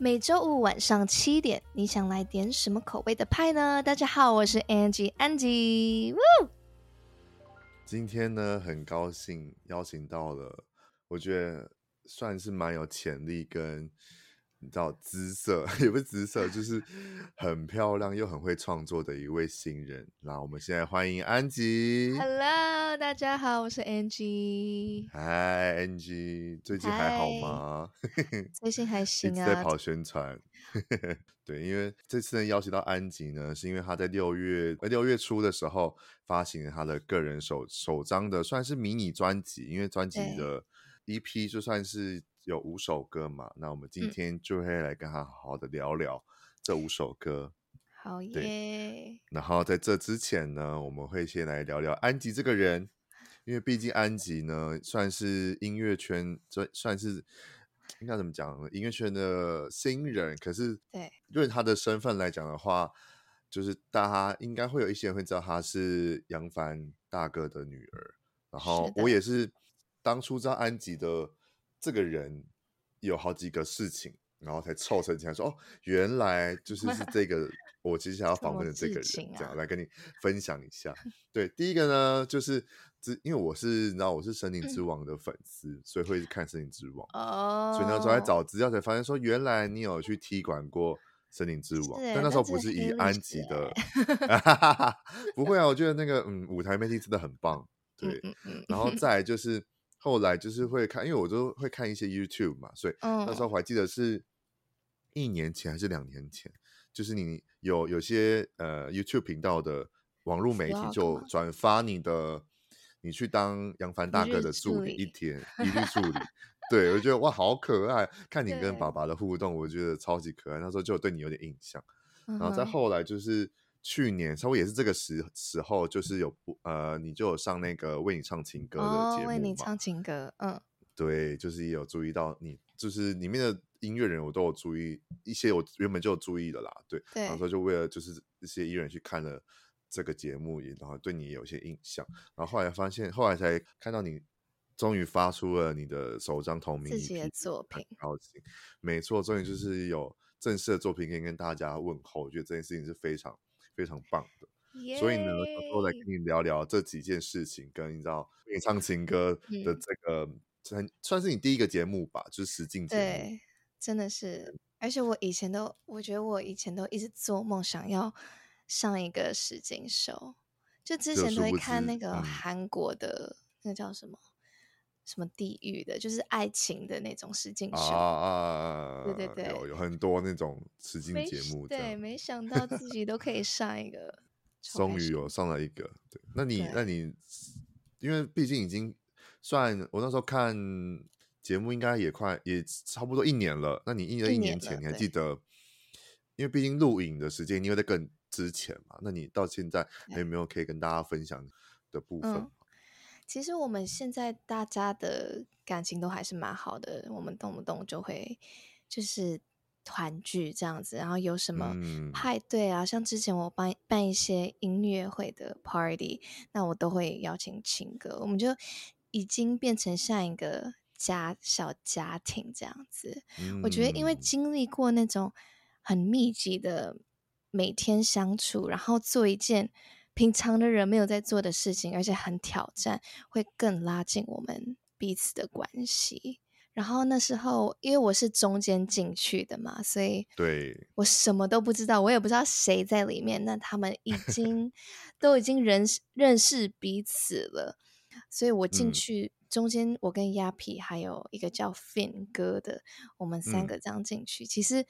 每周五晚上七点，你想来点什么口味的派呢？大家好，我是 Angie，Angie。今天呢，很高兴邀请到了，我觉得算是蛮有潜力跟。你知道姿色 也不是姿色，就是很漂亮又很会创作的一位新人。那我们现在欢迎安吉。Hello，大家好，我是 Angie。Hi，Angie，最近还好吗 最近还行啊，在跑宣传。对，因为这次能邀请到安吉呢，是因为他在六月六月初的时候发行了他的个人首首张的，算是迷你专辑，因为专辑的 EP 就算是。有五首歌嘛？那我们今天就会来跟他好好的聊聊这五首歌。好耶！然后在这之前呢，我们会先来聊聊安吉这个人，因为毕竟安吉呢算是音乐圈，算算是应该怎么讲？音乐圈的新人。可是，对，论他的身份来讲的话，就是大家应该会有一些人会知道他是杨帆大哥的女儿。然后我也是当初知道安吉的。这个人有好几个事情，然后才凑成起来说哦，原来就 是是这个我其实想要访问的这个人，这样来跟你分享一下。对，第一个呢，就是因为我是你知道我是森林之王的粉丝，嗯、所以会看森林之王哦。所以那时候在找资料才发现说，原来你有去踢馆过森林之王，但那时候不是以安吉的，不会啊，我觉得那个嗯舞台魅力真的很棒。对，嗯嗯嗯然后再来就是。后来就是会看，因为我都会看一些 YouTube 嘛，所以那时候我还记得是一年前还是两年前，就是你有有些呃 YouTube 频道的网络媒体就转发你的，你去当杨帆大哥的助理一天，一日助理，对，我觉得哇好可爱，看你跟爸爸的互动，我觉得超级可爱，那时候就对你有点印象，然后再后来就是。去年稍微也是这个时时候，就是有呃，你就有上那个为你唱情歌的节目，为你唱情歌，嗯，对，就是也有注意到你，就是里面的音乐人，我都有注意一些，我原本就有注意的啦，对，对，然后说就为了就是一些艺人去看了这个节目，也然后对你也有些印象，然后后来发现，后来才看到你终于发出了你的首张同名的作品，高兴，没错，终于就是有正式的作品可以跟大家问候，我觉得这件事情是非常。非常棒的!所以呢，我来跟你聊聊这几件事情，跟你知道为你唱情歌的这个，算、嗯、算是你第一个节目吧，就是实境节目。对，真的是，而且我以前都，我觉得我以前都一直做梦想要上一个实境秀，就之前都会看那个韩国的、嗯、那个叫什么。什么地狱的，就是爱情的那种实境秀啊，啊对对对，有有很多那种实境节目。对，没想到自己都可以上一个，终于有上了一个。对，那你那你，因为毕竟已经算我那时候看节目，应该也快也差不多一年了。那你一年一年前，你还记得？因为毕竟录影的时间，因为在更之前嘛。那你到现在还有没有可以跟大家分享的部分？嗯其实我们现在大家的感情都还是蛮好的，我们动不动就会就是团聚这样子，然后有什么派对啊，嗯、像之前我办办一些音乐会的 party，那我都会邀请情歌，我们就已经变成像一个家小家庭这样子。嗯、我觉得因为经历过那种很密集的每天相处，然后做一件。平常的人没有在做的事情，而且很挑战，会更拉近我们彼此的关系。然后那时候，因为我是中间进去的嘛，所以对我什么都不知道，我也不知道谁在里面。那他们已经 都已经认识认识彼此了，所以我进去中间，我跟亚皮还有一个叫 Fin 哥的，我们三个这样进去，嗯，其实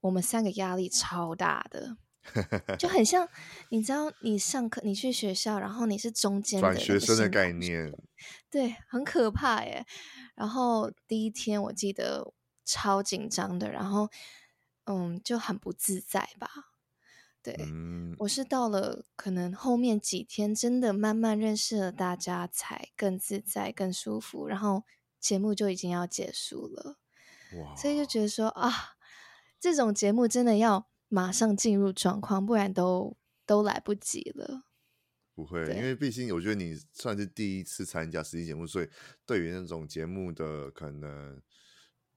我们三个压力超大的。就很像，你知道，你上课，你去学校，然后你是中间转学生的概念，对，很可怕耶。然后第一天我记得超紧张的，然后嗯，就很不自在吧。对，嗯，我是到了可能后面几天，真的慢慢认识了大家，才更自在、更舒服。然后节目就已经要结束了，哇！所以就觉得说啊，这种节目真的要。马上进入状况，不然都都来不及了。不会，因为毕竟我觉得你算是第一次参加实际节目，所以对于那种节目的可能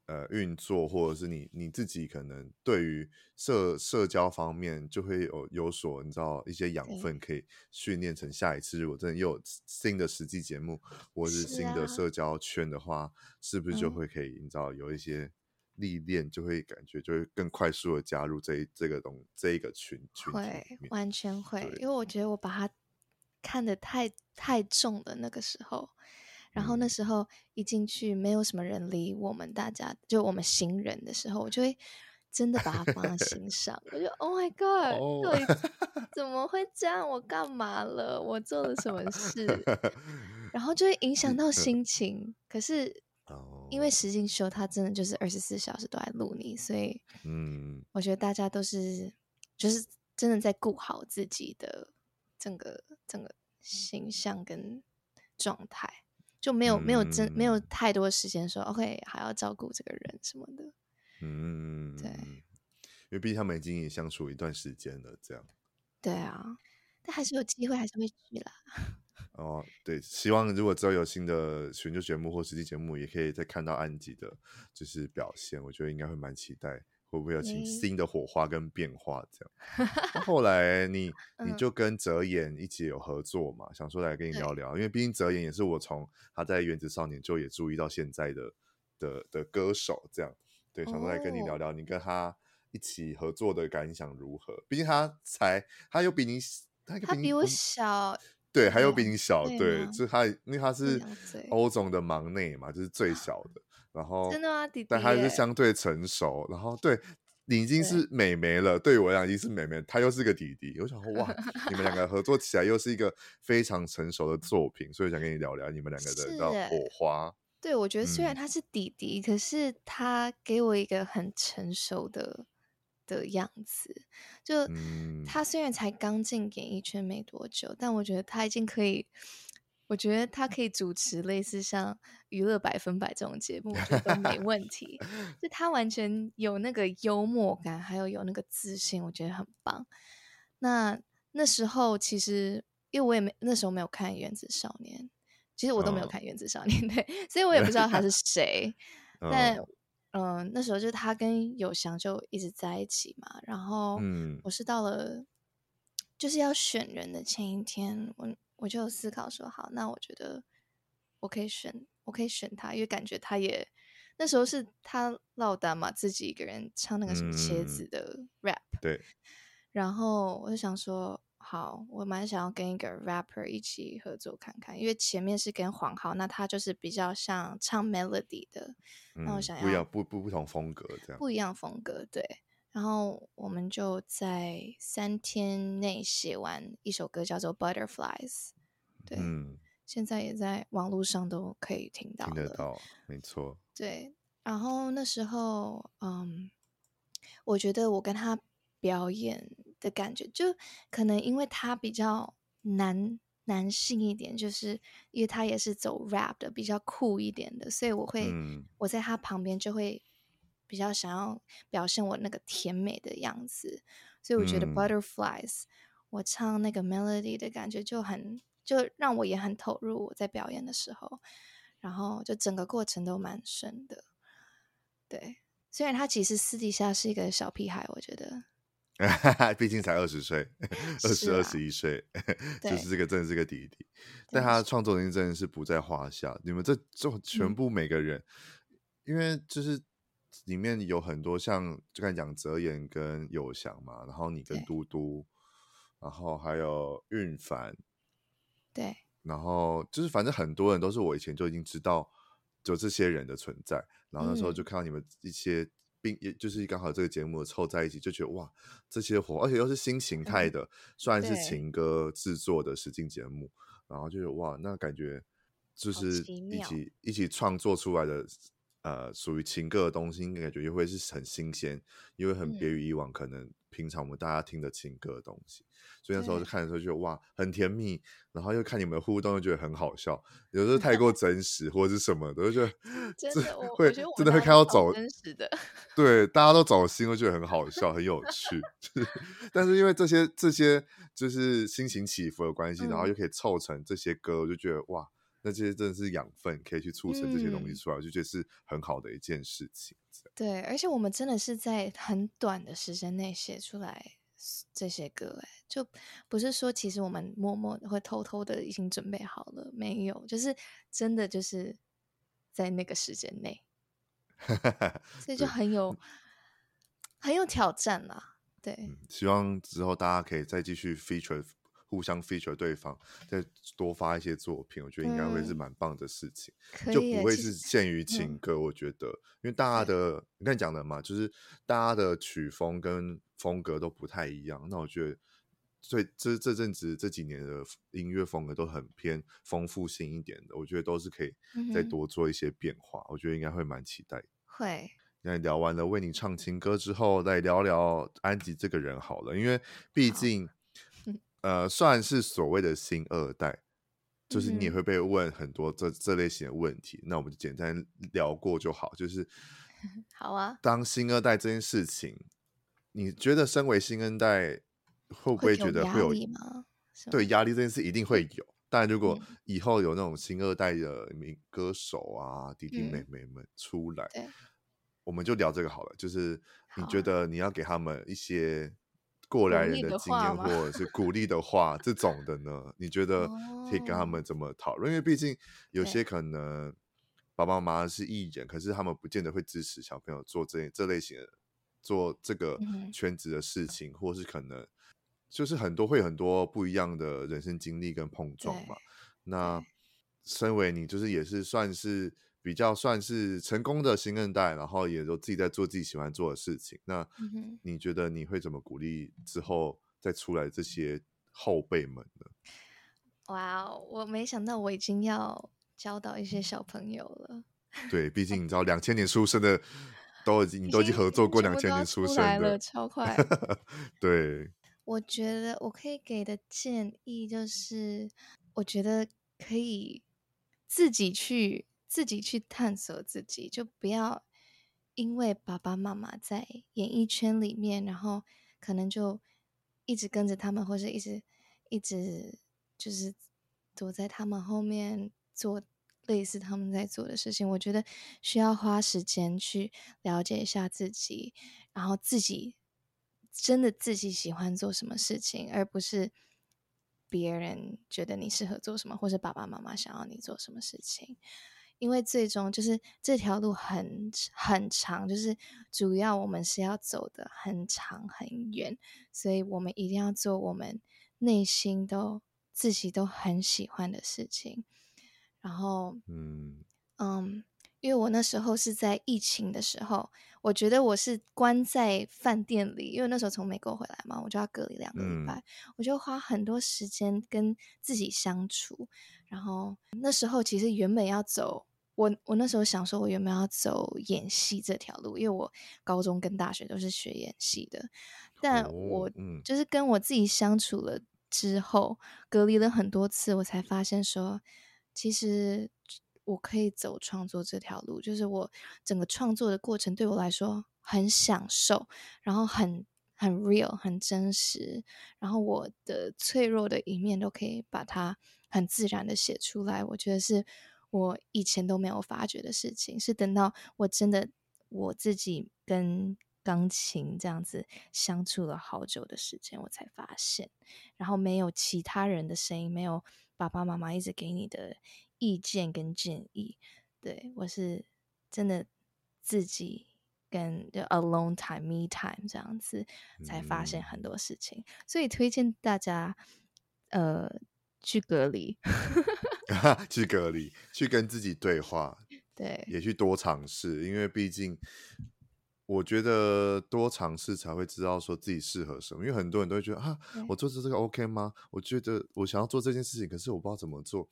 呃运作，或者是你你自己可能对于社社交方面就会有有所你知道一些养分可以训练成下一次如果真的又有新的实际节目或是新的社交圈的话，是，啊、是不是就会可以你知道有一些历练，就会感觉就会更快速的加入这这个东这一个群群会完全会，因为我觉得我把它看得太太重了那个时候。然后那时候一进去，没有什么人理我们，大家就我们行人的时候，我就会真的把它放在心上。我就 Oh my God，到底、oh. 怎么会这样？我干嘛了？我做了什么事？然后就会影响到心情。可是因为实境秀，它真的就是二十四小时都在录你，所以嗯，我觉得大家都是就是真的在顾好自己的整个整个形象跟状态。就没有没有真没有太多时间说、嗯、OK 还要照顾这个人什么的，嗯，对，因为毕竟他们已经也相处一段时间了，这样，对啊，但还是有机会还是会去啦。哦，对，希望如果之后有新的选秀节目或实际节目，也可以再看到安吉的，就是表现，我觉得应该会蛮期待。会不会有新的火花跟变化？这样，后来你 你就跟泽演一起有合作嘛？嗯、想说来跟你聊聊，因为毕竟泽演也是我从他在《原子少年》就也注意到现在的的的歌手，这样对，想说来跟你聊聊，你跟他一起合作的感想如何？毕竟他才他又比你他比，他比我小，对，还有比你小，对，对就是他因为他是欧总的忙内嘛，就是最小的。然 后，真的吗？弟弟，但他是相对成熟。然后，对你已经是美眉了，对，对我来讲已经是美眉，他又是个弟弟。我想说，哇，你们两个合作起来又是一个非常成熟的作品，所以想跟你聊聊你们两个的火花。对，我觉得虽然他是弟弟，嗯，可是他给我一个很成熟的的样子。就，嗯，他虽然才刚进演艺圈没多久，但我觉得他已经可以。我觉得他可以主持类似像《娱乐百分百》这种节目，我觉得都没问题。就他完全有那个幽默感，还有有那个自信，我觉得很棒。那那时候其实，因为我也没那时候没有看《原子少年》，其实我都没有看《原子少年》对，所以我也不知道他是谁。但嗯、呃，那时候就是他跟有翔就一直在一起嘛。然后，我是到了就是要选人的前一天，我。我就有思考说，好，那我觉得我可以选，我可以选他，因为感觉他也那时候是他落单嘛，自己一个人唱那个什么茄子的 rap，嗯、对。然后我就想说，好，我蛮想要跟一个 rapper 一起合作看看，因为前面是跟黄浩，那他就是比较像唱 melody 的，那、嗯、我想要不一样，不不不同风格这样，不一样风格，对。然后我们就在三天内写完一首歌，叫做《Butterflies》。对，嗯，现在也在网络上都可以听到，听得到，没错。对，然后那时候，嗯，我觉得我跟他表演的感觉，就可能因为他比较男男性一点，就是因为他也是走 rap 的，比较酷一点的，所以我会，嗯，我在他旁边就会。比较想要表现我那个甜美的样子，所以我觉得 Butterflies，嗯，我唱那个 melody 的感觉就很，就让我也很投入。我在表演的时候，然后就整个过程都蛮顺的。对，虽然他其实私底下是一个小屁孩，我觉得，毕竟才二十岁，二十二十一岁，就是这个真的是个弟弟，但他的创作能力真的是不在话下。你们这这全部每个人，嗯，因为就是。里面有很多像就刚才讲泽演跟有翔嘛，然后你跟嘟嘟，然后还有韵凡，对，然后就是反正很多人都是我以前就已经知道就这些人的存在，然后那时候就看到你们一些并也、嗯、就是刚好这个节目凑在一起，就觉得哇，这些活，而且又是新形态的，虽、嗯、然是情歌制作的实境节目，然后就是哇，那感觉就是一起一起创作出来的。呃，属于情歌的东西，应该感觉又会是很新鲜，因为很别于以往，可能平常我们大家听的情歌的东西。嗯、所以那时候就看的时候就觉得哇，很甜蜜，然后又看你们的互动，又觉得很好笑。有时候太过 真实或者是什么的，就觉得 真的会真的会看到走真实的，对，大家都走心，会觉得很好笑，很有趣。但是因为这些这些就是心情起伏的关系，嗯、然后又可以凑成这些歌，我就觉得哇。那这些真的是养分，可以去促成这些东西出来，我、嗯、就觉得是很好的一件事情。对，而且我们真的是在很短的时间内写出来这些歌，哎，就不是说其实我们默默会偷偷的已经准备好了，没有，就是真的就是在那个时间内，所以 就很有很有挑战啦。对、嗯，希望之后大家可以再继续 feature。互相 feature 对方，再多发一些作品，我觉得应该会是蛮棒的事情，嗯、就不会是限于情歌。我觉得，因为大家的你刚才讲的嘛，就是大家的曲风跟风格都不太一样。那我觉得，所以这这阵子这几年的音乐风格都很偏丰富性一点的，我觉得都是可以再多做一些变化。嗯、我觉得应该会蛮期待。会。那聊完了为你唱情歌之后，再聊聊安吉这个人好了，因为毕竟。呃，算是所谓的新二代，就是你也会被问很多这、嗯、这类型的问题，那我们就简单聊过就好。就是，好啊。当新二代这件事情，你觉得身为新二代会不会觉得会有，压力吗？对，压力这件事一定会有。但如果以后有那种新二代的名歌手啊、弟弟妹妹们出来，嗯、我们就聊这个好了。就是你觉得你要给他们一些。过来人的经验或者是鼓励的话，这种的呢，你觉得可以跟他们怎么讨论？因为毕竟有些可能爸爸妈妈是艺人，可是他们不见得会支持小朋友做这这类型的做这个圈子的事情，或是可能就是很多会有很多不一样的人生经历跟碰撞嘛。那身为你，就是也是算是。比较算是成功的新二代，然后也都自己在做自己喜欢做的事情。那你觉得你会怎么鼓励之后再出来这些后辈们呢？哇哦，我没想到我已经要教导一些小朋友了。对，毕竟你知道，两千年出生的都已经，你都已经合作过两千年出生的，了超快。对，我觉得我可以给的建议就是，我觉得可以自己去。自己去探索自己，就不要因为爸爸妈妈在演艺圈里面，然后可能就一直跟着他们，或者一直一直就是躲在他们后面做类似他们在做的事情。我觉得需要花时间去了解一下自己，然后自己真的自己喜欢做什么事情，而不是别人觉得你适合做什么，或者爸爸妈妈想要你做什么事情。因为最终就是这条路很很长，就是主要我们是要走的很长很远，所以我们一定要做我们内心都自己都很喜欢的事情。然后，嗯嗯，因为我那时候是在疫情的时候，我觉得我是关在饭店里，因为那时候从美国回来嘛，我就要隔离两个礼拜，嗯、我就花很多时间跟自己相处。然后那时候其实原本要走。我我那时候想说，我有没有要走演戏这条路，因为我高中跟大学都是学演戏的。但我就是跟我自己相处了之后，隔离了很多次，我才发现说，其实我可以走创作这条路。就是我整个创作的过程对我来说很享受，然后很很 real，很真实。然后我的脆弱的一面都可以把它很自然的写出来。我觉得是。我以前都没有发觉的事情，是等到我真的我自己跟钢琴这样子相处了好久的时间，我才发现。然后没有其他人的声音，没有爸爸妈妈一直给你的意见跟建议，对，我是真的自己跟就 alone time me time 这样子才发现很多事情，嗯、所以推荐大家呃去隔离。去隔离，去跟自己对话，对，也去多尝试，因为毕竟我觉得多尝试才会知道说自己适合什么。因为很多人都会觉得啊，我做这这个 OK 吗？我觉得我想要做这件事情，可是我不知道怎么做，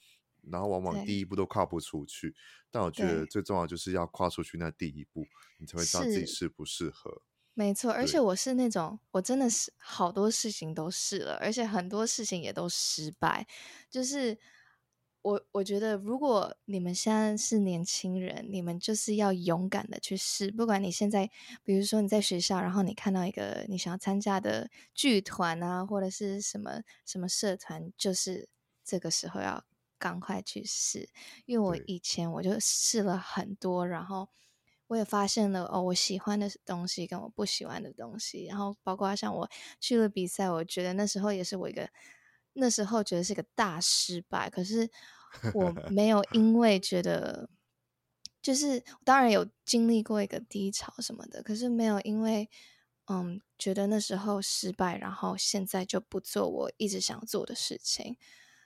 然后往往第一步都跨不出去。但我觉得最重要就是要跨出去那第一步，你才会知道自己适不适合。没错，而且我是那种，我真的是好多事情都试了，而且很多事情也都失败，就是。我我觉得，如果你们现在是年轻人，你们就是要勇敢的去试。不管你现在，比如说你在学校，然后你看到一个你想要参加的剧团啊，或者是什么什么社团，就是这个时候要赶快去试，因为我以前我就试了很多，然后我也发现了哦，我喜欢的东西跟我不喜欢的东西，然后包括像我去了比赛，我觉得那时候也是我一个那时候觉得是个大失败，可是我 没有因为觉得。就是当然有经历过一个低潮什么的，可是没有因为嗯觉得那时候失败，然后现在就不做我一直想做的事情，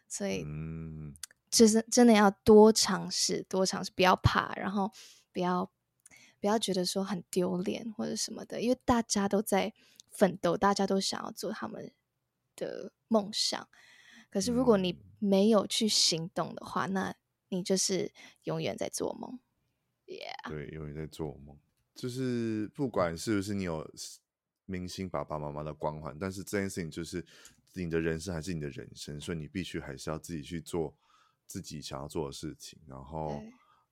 所以嗯，就是真的要多尝试，多尝试，不要怕，然后不要不要觉得说很丢脸或者什么的，因为大家都在奋斗，大家都想要做他们的梦想，可是如果你没有去行动的话，那你就是永远在做梦。Yeah. 对，永远在做梦。就是不管是不是你有明星爸爸妈妈的光环，但是这件事情就是你的人生还是你的人生，所以你必须还是要自己去做自己想要做的事情，然后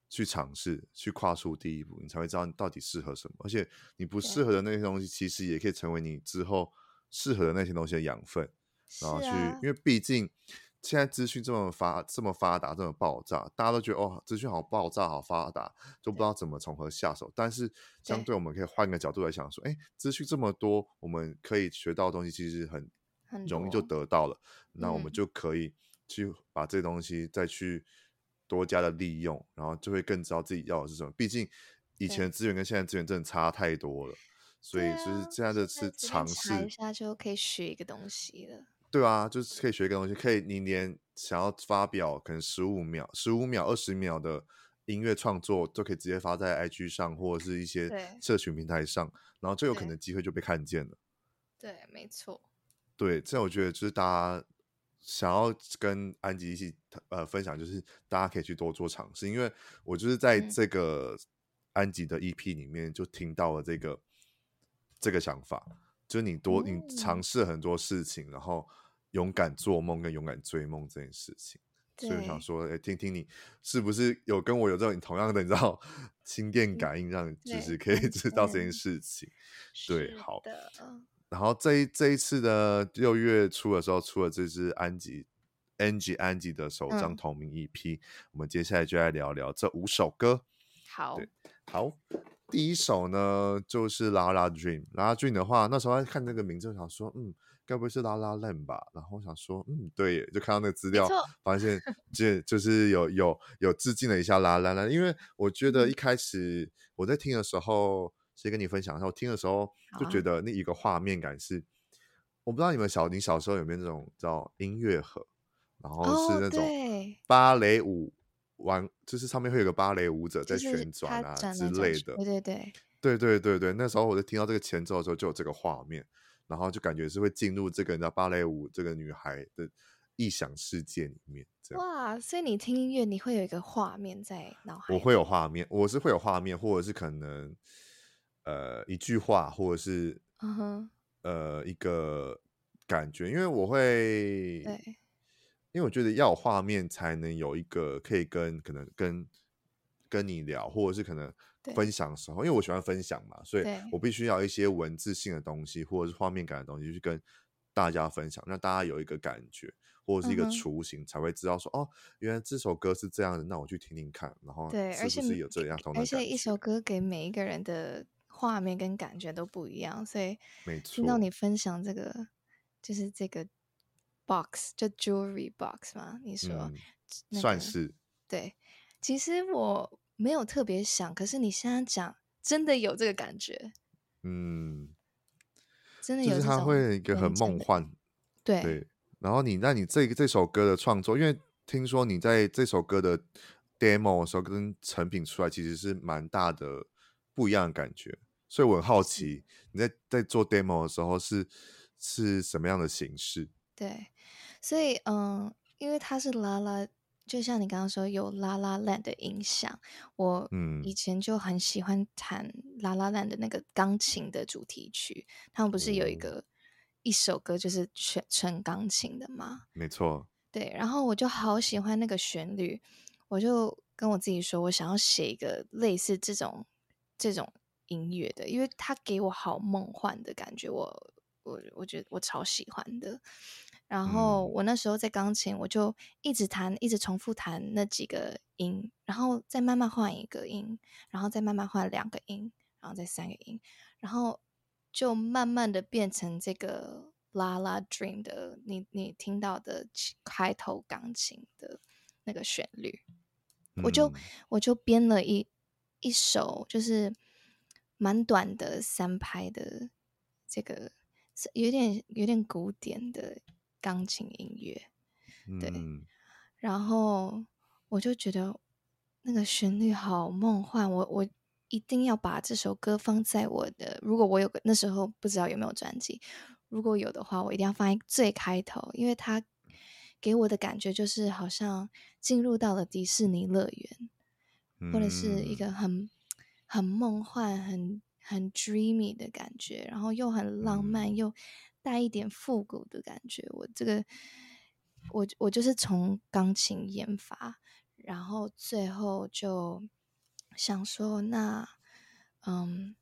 去尝试，去跨出第一步，你才会知道你到底适合什么。而且你不适合的那些东西，其实也可以成为你之后适合的那些东西的养分，然后去，啊、因为毕竟。现在资讯这么发这么发达这么爆炸，大家都觉得哦，资讯好爆炸好发达，就不知道怎么从何下手。但是相对我们可以换个角度来想说，哎，资讯这么多，我们可以学到的东西其实很容易就得到了，那我们就可以去把这东西再去多加的利用，嗯，然后就会更知道自己要的是什么。毕竟以前资源跟现在资源真的差太多了，所以就是现在这次尝试一下就可以学一个东西了。对啊，就是可以学一个东西，可以你连想要发表可能十五秒、十五秒、二十秒的音乐创作，都可以直接发在 IG 上或者是一些社群平台上，然后就有可能机会就被看见了。对，对没错。对，这我觉得就是大家想要跟安吉一起呃分享，就是大家可以去多做尝试，因为我就是在这个安吉的 EP 里面就听到了这个、嗯、这个想法，就是你多你尝试很多事情，然后。勇敢做梦跟勇敢追梦这件事情，所以我想说，哎、欸，听听你是不是有跟我有这种同样的，你知道心电感应，让你就是可以知道这件事情。对，好的。然后这一这一次的六月初的时候，出了这支安吉 Angie 安吉的首张同名 EP，、嗯、我们接下来就来聊聊这五首歌。好，好，第一首呢就是 La La Dream。La La Dream 的话，那时候看那个名字，我想说，嗯。该不会是啦啦 land 吧？然后我想说，嗯，对，就看到那个资料，发现 就就是有有有致敬了一下拉拉链，因为我觉得一开始我在听的时候，先跟你分享一下，我听的时候就觉得那一个画面感是，我不知道你们小你小时候有没有那种叫音乐盒，然后是那种芭蕾舞玩，就是上面会有个芭蕾舞者在旋转啊之类的，对对对，对对对对，那时候我在听到这个前奏的时候，就有这个画面。然后就感觉是会进入这个芭蕾舞这个女孩的异想世界里面，这样。哇！所以你听音乐，你会有一个画面在脑海。我会有画面，我是会有画面，或者是可能呃一句话，或者是嗯哼呃一个感觉，因为我会对，因为我觉得要有画面才能有一个可以跟可能跟跟你聊，或者是可能。分享的时候，因为我喜欢分享嘛，所以我必须要一些文字性的东西，或者是画面感的东西去跟大家分享，让大家有一个感觉或者是一个雏形，才会知道说、嗯、哦，原来这首歌是这样的，那我去听听看，然后对，是不是有这样？而且一首歌给每一个人的画面跟感觉都不一样，所以没错，听到你分享这个就是这个 box 就 jewelry box 吗，你说、嗯那个、算是对，其实我。没有特别想，可是你现在讲，真的有这个感觉，嗯，真的有，就是它会有一个很梦幻，对对。然后你那你这这首歌的创作，因为听说你在这首歌的 demo 的时候跟成品出来，其实是蛮大的不一样的感觉，所以我很好奇你在在做 demo 的时候是是什么样的形式？对，所以嗯，因为他是拉拉。就像你刚刚说有《La La Land》的影响，我以前就很喜欢弹《La La Land》的那个钢琴的主题曲。他们不是有一个一首歌就是全纯钢琴的吗？没错。对，然后我就好喜欢那个旋律，我就跟我自己说，我想要写一个类似这种这种音乐的，因为它给我好梦幻的感觉。我我我觉得我超喜欢的。然后我那时候在钢琴，我就一直弹，一直重复弹那几个音，然后再慢慢换一个音，然后再慢慢换两个音，然后再三个音，然后就慢慢的变成这个 La La Dream 的你你听到的开头钢琴的那个旋律，我就我就编了一一首就是蛮短的三拍的这个有点有点古典的。钢琴音乐，对，嗯、然后我就觉得那个旋律好梦幻，我我一定要把这首歌放在我的，如果我有个那时候不知道有没有专辑，如果有的话，我一定要放在最开头，因为它给我的感觉就是好像进入到了迪士尼乐园，嗯、或者是一个很很梦幻、很很 dreamy 的感觉，然后又很浪漫、嗯、又。带一点复古的感觉，我这个我我就是从钢琴研发，然后最后就想说，那嗯，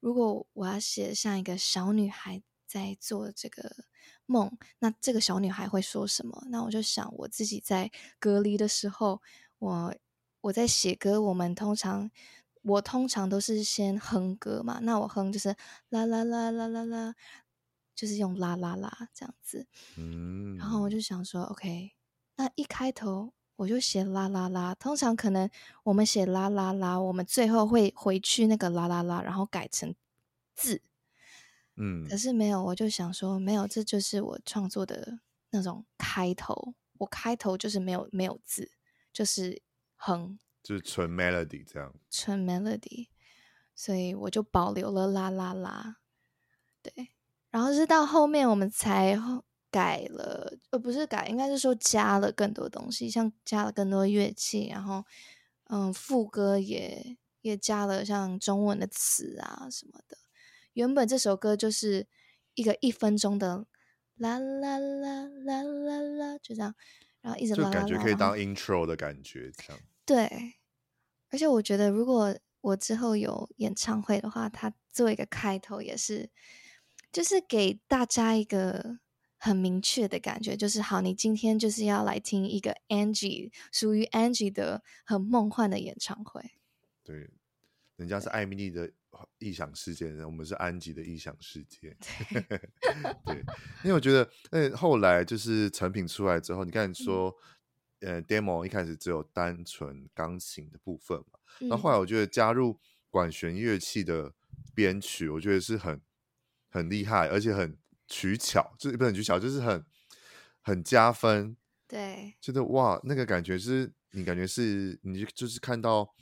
如果我要写像一个小女孩在做这个梦，那这个小女孩会说什么？那我就想我自己在隔离的时候，我我在写歌，我们通常我通常都是先哼歌嘛，那我哼就是啦啦啦啦啦啦。就是用啦啦啦这样子，嗯，然后我就想说，OK，那一开头我就写啦啦啦。通常可能我们写啦啦啦，我们最后会回去那个啦啦啦，然后改成字，嗯。可是没有，我就想说，没有，这就是我创作的那种开头。我开头就是没有没有字，就是哼，就是纯 melody 这样，纯 melody，所以我就保留了啦啦啦，对。然后是到后面我们才改了，呃，不是改，应该是说加了更多东西，像加了更多乐器，然后，嗯，副歌也也加了像中文的词啊什么的。原本这首歌就是一个一分钟的啦啦啦啦啦啦，就这样，然后一直感觉可以当 intro 的感觉，这样。对，而且我觉得如果我之后有演唱会的话，它做一个开头也是。就是给大家一个很明确的感觉，就是好，你今天就是要来听一个 Angie 属于 Angie 的很梦幻的演唱会。对，人家是艾米丽的异想世界，我们是安吉的异想世界。对，对，因为我觉得，那后来就是成品出来之后，你看说，嗯、呃，demo 一开始只有单纯钢琴的部分嘛，那、嗯、后来我觉得加入管弦乐器的编曲，我觉得是很。很厉害，而且很取巧，就是不是很取巧，就是很很加分。对，就是哇，那个感觉是你感觉是你就是看到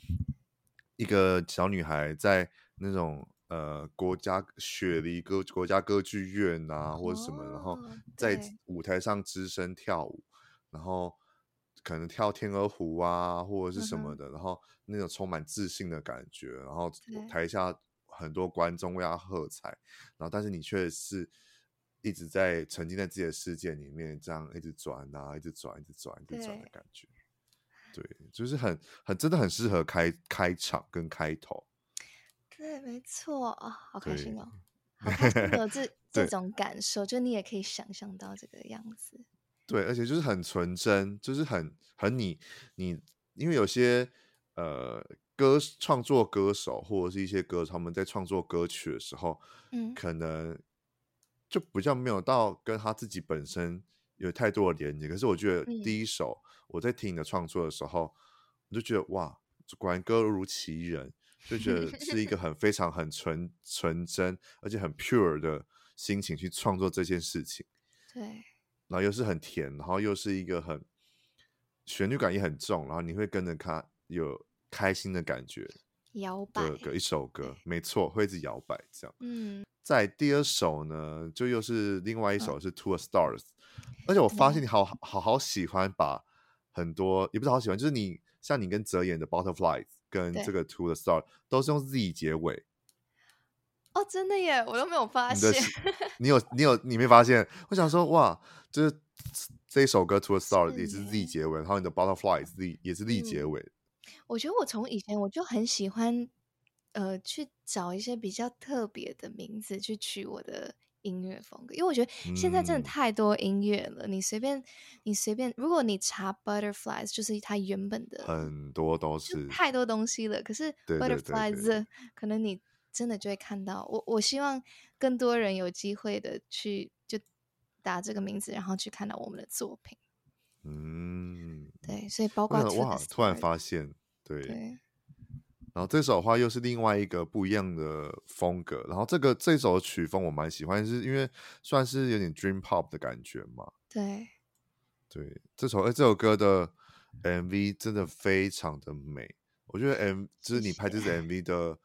一个小女孩在那种呃国家雪梨歌国家歌剧院啊，或者什么，然后在舞台上只身跳舞，然后可能跳天鹅湖啊，或者是什么的，然后那种充满自信的感觉，然后台下。很多观众为他喝彩，然后但是你却是一直在沉浸在自己的世界里面，这样一直转啊，一直转，一直转，一直转的感觉。对，就是很很真的很适合开开场跟开头。对，没错啊，好开心哦，好开心有这 这种感受，就你也可以想象到这个样子。对，而且就是很纯真，就是很很你你，因为有些呃。歌创作歌手或者是一些歌手，他们在创作歌曲的时候，嗯，可能就比较没有到跟他自己本身有太多的连接。可是我觉得第一首我在听你的创作的时候，我就觉得哇，果然歌如其人，就觉得是一个 很非常很纯纯真而且很 pure 的心情去创作这件事情。对，然后又是很甜，然后又是一个很旋律感也很重，然后你会跟着他有。开心的感觉，摇摆的一首歌，没错，会一直摇摆这样。嗯，在第二首呢，就又是另外一首是 Two a Stars，嗯，而且我发现你好好好喜欢把很多，也不是好喜欢，就是你像你跟泽演的 Butterflies 跟这个 Two a Stars 都是用 Z 结尾。哦，真的耶，我都没有发现。你，你有你有你没发现？我想说哇，就是这一首歌 To a Stars 也是 Z 结尾，然后你的 Butterflies Z 也是 Z 结尾。我觉得我从以前我就很喜欢，呃去找一些比较特别的名字去取我的音乐风格，因为我觉得现在真的太多音乐了，嗯、你随便你随便，如果你查 Butterflies，就是它原本的很多都是太多东西了。可是 Butterflies 可能你真的就会看到我。我希望更多人有机会的去就打这个名字，然后去看到我们的作品。嗯，对，所以包括我，突然发现，对。对然后这首的话又是另外一个不一样的风格，然后这个这首曲风我蛮喜欢，是因为算是有点 dream pop 的感觉嘛。对，对，这首哎这首歌的 MV 真的非常的美，我觉得 M 就是你拍这支 MV 的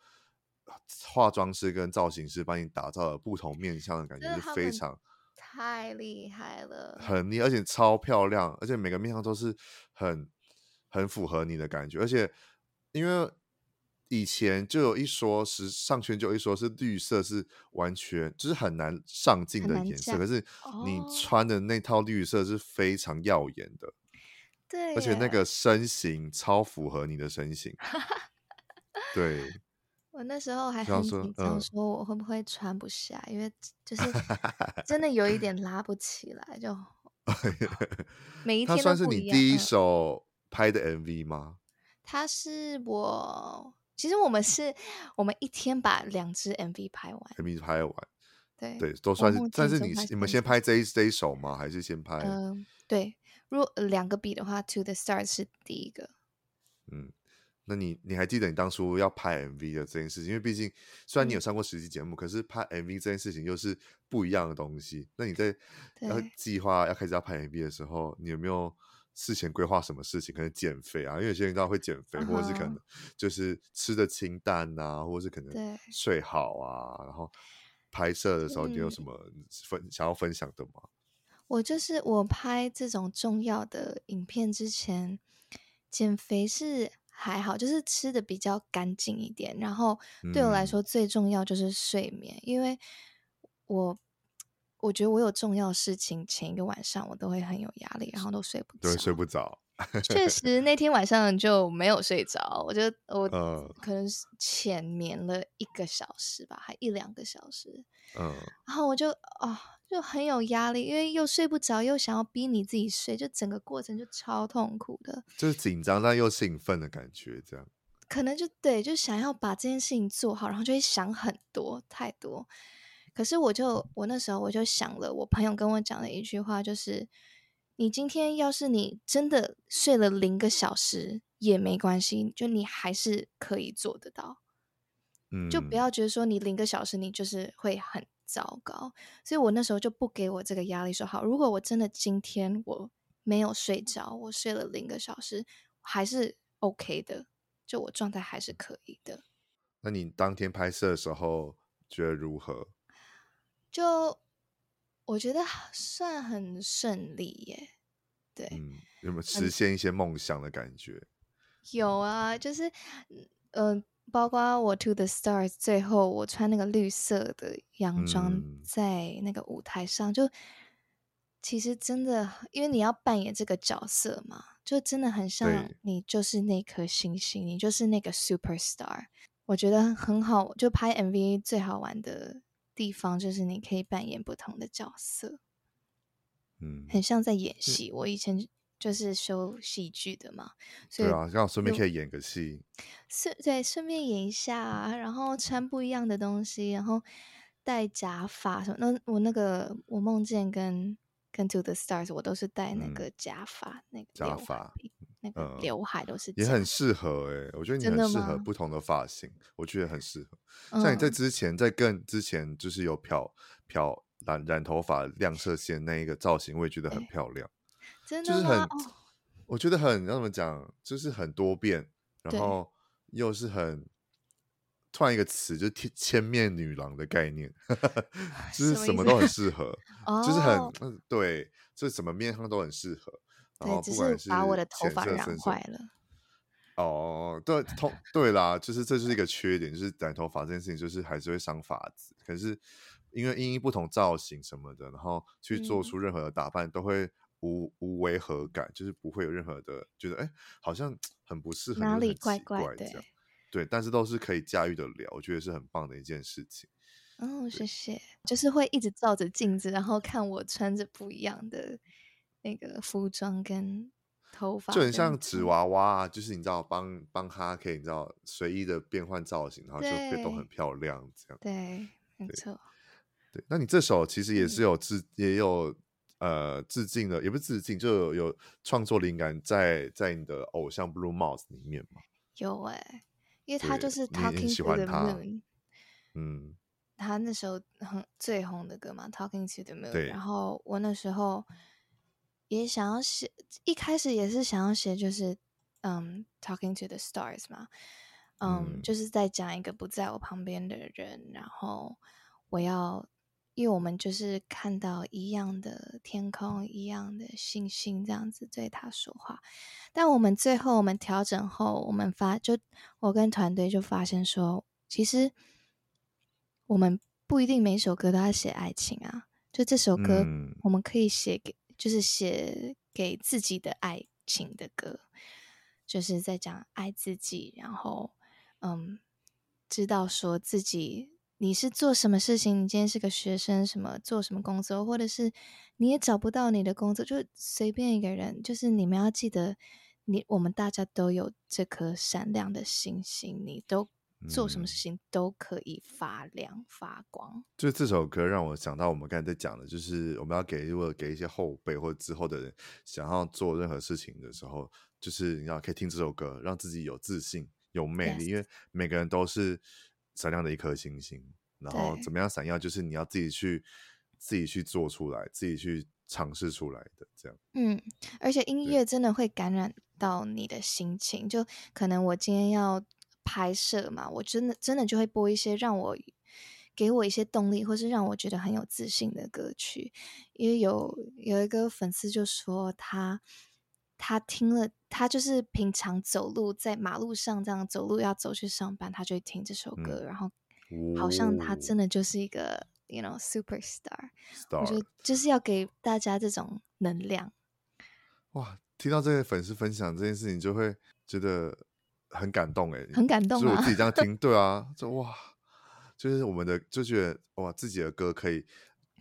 化妆师跟造型师帮你打造了不同面向的感觉，是非常太厉害了，很厉害，而且超漂亮，而且每个面向都是很很符合你的感觉，而且因为。以前就有一说，时尚圈就有一说是绿色是完全就是很难上镜的颜色，可是你穿的那套绿色是非常耀眼的，对，而且那个身形超符合你的身形，对。我那时候还很紧张，说我会不会穿不下，嗯、因为就 是真的有一点拉不起来，就每一天都不一样。它算是你第一首拍的 MV 吗？他是我。其实我们是，我们一天把两支 MV 拍完，MV 拍完，对对，都算是。但是你你们先拍这一这一首吗？还是先拍？嗯、呃，对。如果两个比的话，To the Stars 是第一个。嗯，那你你还记得你当初要拍 MV 的这件事情？因为毕竟虽然你有上过实习节目，嗯、可是拍 MV 这件事情又是不一样的东西。那你在要计划要开始要拍 MV 的时候，你有没有？事前规划什么事情？可能减肥啊，因为有些人知道会减肥，uh -huh. 或者是可能就是吃的清淡啊，或者是可能睡好啊。然后拍摄的时候，你有什么分、嗯、想要分享的吗？我就是我拍这种重要的影片之前，减肥是还好，就是吃的比较干净一点。然后对我来说最重要就是睡眠，嗯、因为我。我觉得我有重要事情，前一个晚上我都会很有压力，然后都睡不着。对，睡不着。确 实那天晚上就没有睡着，我觉得我可能是浅眠了一个小时吧，还一两个小时。嗯。然后我就啊、哦，就很有压力，因为又睡不着，又想要逼你自己睡，就整个过程就超痛苦的。就是紧张但又兴奋的感觉，这样。可能就对，就想要把这件事情做好，然后就会想很多，太多。可是我就我那时候我就想了，我朋友跟我讲的一句话，就是你今天要是你真的睡了零个小时也没关系，就你还是可以做得到。嗯，就不要觉得说你零个小时你就是会很糟糕。所以我那时候就不给我这个压力，说好，如果我真的今天我没有睡着，我睡了零个小时还是 OK 的，就我状态还是可以的。那你当天拍摄的时候觉得如何？就我觉得算很顺利耶，对，嗯，有没有实现一些梦想的感觉？有啊，就是，嗯、呃，包括我 To the Stars 最后我穿那个绿色的洋装在那个舞台上，嗯、就其实真的，因为你要扮演这个角色嘛，就真的很像你就是那颗星星，你就是那个 Superstar，我觉得很好，就拍 MV 最好玩的。地方就是你可以扮演不同的角色，嗯，很像在演戏。我以前就是修戏剧的嘛，所以对啊，刚好顺便可以演个戏，顺对，顺便演一下，然后穿不一样的东西，然后戴假发什么。那我那个我梦见跟跟 To the Stars，我都是戴那个假发，嗯、那个假发。那个刘海都是、嗯、也很适合哎、欸，我觉得你很适合不同的发型，我觉得很适合。像你在之前，在更之前，就是有漂漂染染头发、亮色线那一个造型，我也觉得很漂亮。真的就是很，我觉得很要怎么讲，就是很多变，然后又是很突然一个词，就是千面女郎的概念，就是什么都很 适合，就是很对，就是什么面上都很适合。对，只是把我的头发染坏了。哦，对，头对啦，就是这就是一个缺点，就是染头发这件事情，就是还是会伤发质。可是因为因因不同造型什么的，然后去做出任何的打扮，嗯、都会无无违和感，就是不会有任何的觉得哎，好像 很不适合，哪里怪怪的。对，但是都是可以驾驭得了，我觉得是很棒的一件事情。哦，谢谢。就是会一直照着镜子，然后看我穿着不一样的那个服装跟头发，就很像纸娃娃，啊就是你知道，帮帮他可以你知道随意的变换造型，然后就变都很漂亮这样。对，没错。对，那你这首其实也是有致，嗯、也有呃致敬的，也不是致敬，就有有创作灵感在在你的偶像 Blue Mouse 里面嘛？有哎、欸，因为他就是 Talking to the Moon，嗯。他那时候很最红的歌嘛，《Talking to the Moon》。然后我那时候也想要写，一开始也是想要写，就是嗯，《Talking to the Stars》嘛，嗯，嗯就是在讲一个不在我旁边的人，然后我要，因为我们就是看到一样的天空，一样的星星，这样子对他说话。但我们最后我们调整后，我们发就我跟团队就发现说，其实。我们不一定每首歌都要写爱情啊，就这首歌，我们可以写给，嗯、就是写给自己的爱情的歌，就是在讲爱自己，然后，嗯，知道说自己你是做什么事情，你今天是个学生，什么做什么工作，或者是你也找不到你的工作，就随便一个人，就是你们要记得，你我们大家都有这颗闪亮的星星，你都。做什么事情都可以发亮发光。就这首歌让我想到我们刚才在讲的，就是我们要给如果给一些后辈或者之后的人想要做任何事情的时候，就是你要可以听这首歌，让自己有自信、有魅力。因为每个人都是闪亮的一颗星星，然后怎么样闪耀，就是你要自己去自己去做出来，自己去尝试出来的。这样，嗯，而且音乐真的会感染到你的心情，就可能我今天要。拍摄嘛，我真的真的就会播一些让我给我一些动力，或是让我觉得很有自信的歌曲。因为有有一个粉丝就说他他听了，他就是平常走路在马路上这样走路要走去上班，他就会听这首歌，嗯、然后好像他真的就是一个、哦、you know superstar。Star 我觉得就是要给大家这种能量。哇，听到这些粉丝分享这件事情，就会觉得。很感动哎，很感动啊！就是我自己这样听，对啊，就哇，就是我们的就觉得哇，自己的歌可以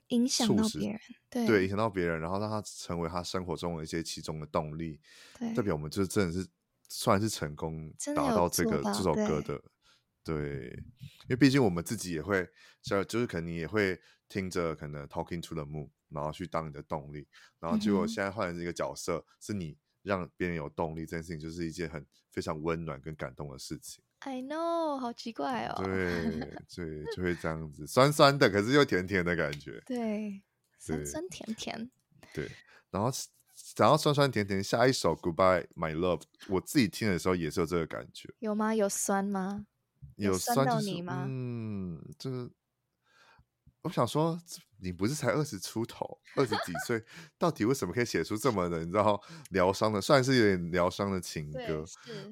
影响到别人，对，对，影响到别人，然后让他成为他生活中的一些其中的动力，对，代表我们就真的是算是成功达到这个这首歌的，对，对，因为毕竟我们自己也会，就是可能你也会听着可能 Talking to the Moon，然后去当你的动力，然后结果现在换了这个角色，嗯、是你。让别人有动力，这件事情就是一件很非常温暖跟感动的事情。I know，好奇怪哦。对对，就会这样子，酸酸的，可是又甜甜的感觉。对，酸酸甜甜。对，然后然后酸酸甜甜，下一首 Goodbye My Love，我自己听的时候也是有这个感觉。有吗？有酸吗？有酸到你吗？嗯，就是。我想说，你不是才二十出头，二十几岁，到底为什么可以写出这么的，你知道疗伤的，算是有点疗伤的情歌？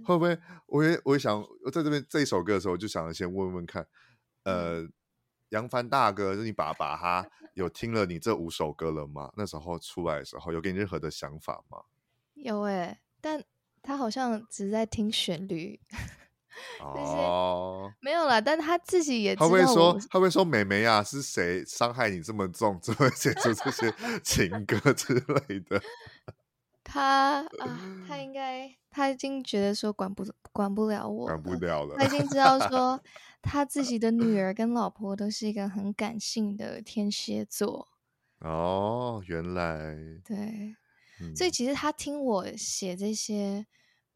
会不会？我也，我也想，我在这边这一首歌的时候，我就想先问问看，呃，杨帆大哥，就你爸爸他 有听了你这五首歌了吗？那时候出来的时候，有给你任何的想法吗？有哎、欸，但他好像只在听旋律。哦，没有啦，但他自己也知道。他会说，他会说，妹妹啊，是谁伤害你这么重，怎么写出这些 情歌之类的？他啊，他 应该他已经觉得说管不管不了我，管不了了。他已经知道说，他自己的女儿跟老婆都是一个很感性的天蝎座。哦，原来对，嗯，所以其实他听我写这些，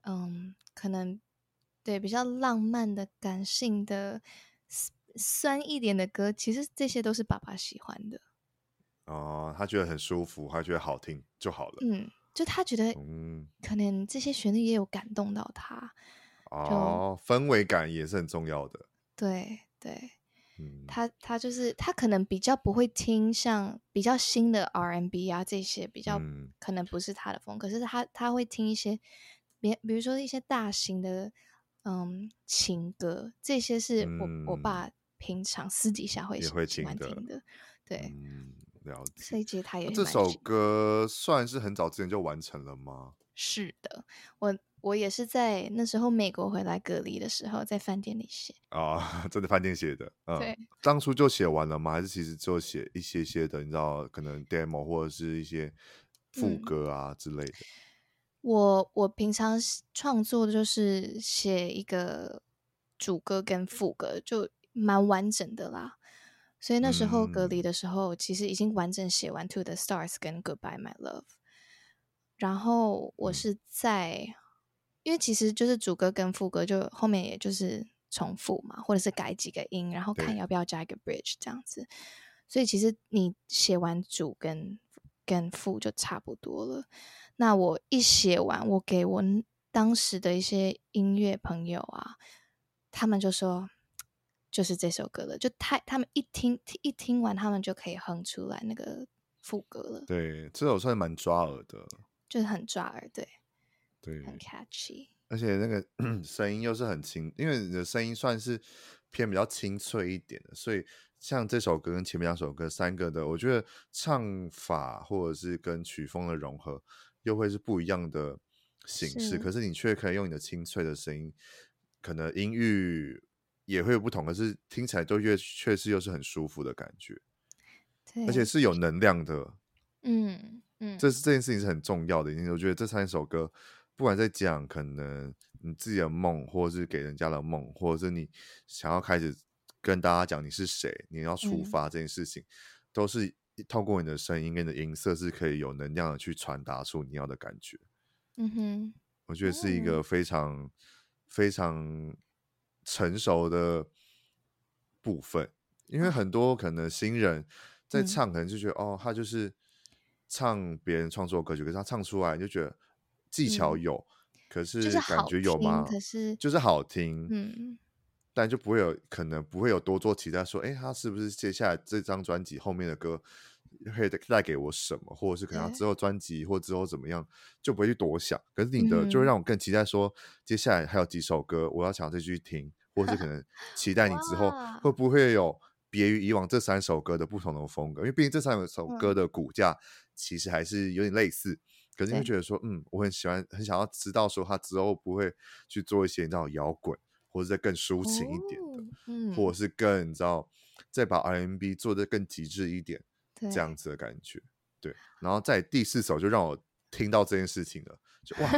嗯，可能。对，比较浪漫的、感性的、酸一点的歌，其实这些都是爸爸喜欢的。哦，他觉得很舒服，他觉得好听就好了。嗯，就他觉得，嗯，可能这些旋律也有感动到他。哦，氛围感也是很重要的。对对，嗯，他他就是他可能比较不会听像比较新的 R&B 啊这些，比较可能不是他的风格，可是他他会听一些别比如说一些大型的。嗯，情歌这些是我、嗯、我爸平常私底下会喜欢听的，对、嗯，了解。所以其实他也这首歌算是很早之前就完成了吗？是的，我我也是在那时候美国回来隔离的时候，在饭店里写啊、哦，真的饭店写的。嗯，对，当初就写完了吗？还是其实就写一些些的？你知道，可能 demo 或者是一些副歌啊之类的。嗯、我我平常创作就是写一个主歌跟副歌，就蛮完整的啦。所以那时候隔离的时候，嗯、其实已经完整写完《To the Stars》跟《Goodbye My Love》。然后我是在，嗯、因为其实就是主歌跟副歌，就后面也就是重复嘛，或者是改几个音，然后看要不要加一个 bridge 这样子。所以其实你写完主跟跟副就差不多了。那我一写完，我给我当时的一些音乐朋友啊，他们就说就是这首歌了，就太他们一听一听完，他们就可以哼出来那个副歌了。对，这首算蛮抓耳的。就是很抓耳，对，对，很 catchy，而且那个 声音又是很清，因为你的声音算是偏比较清脆一点的，所以像这首歌跟前面两首歌三个的，我觉得唱法或者是跟曲风的融合又会是不一样的形式，是可是你却可以用你的清脆的声音，可能音域也会有不同，可是听起来都越确实又是很舒服的感觉，而且是有能量的，嗯。嗯，这是这件事情是很重要的。因为我觉得这三首歌，不管在讲可能你自己的梦，或者是给人家的梦，或者是你想要开始跟大家讲你是谁，你要出发这件事情，嗯、都是透过你的声音跟你的音色是可以有能量的去传达出你要的感觉。嗯哼，我觉得是一个非常、嗯、非常成熟的部分，因为很多可能新人在唱，可能就觉得、嗯、哦，他就是。唱别人创作歌曲，可是他唱出来就觉得技巧有，嗯、可是感觉有吗？可是就是好听，嗯，但就不会有可能不会有多做期待，说，哎、欸，他是不是接下来这张专辑后面的歌会带给我什么，或者是可能之后专辑或之后怎么样，就不会去多想。可是你的就会让我更期待，说接下来还有几首歌，我要想再去听，或者是可能 期待你之后会。不会有别于以往这三首歌的不同的风格，因为毕竟这三首歌的骨架。其实还是有点类似，可是你会觉得说，嗯，我很喜欢，很想要知道说他之后不会去做一些你知道摇滚，或者再更抒情一点的，哦嗯、或者是更你知道再把 R&B 做的更极致一点，这样子的感觉，对。然后在第四首就让我听到这件事情了，就哇，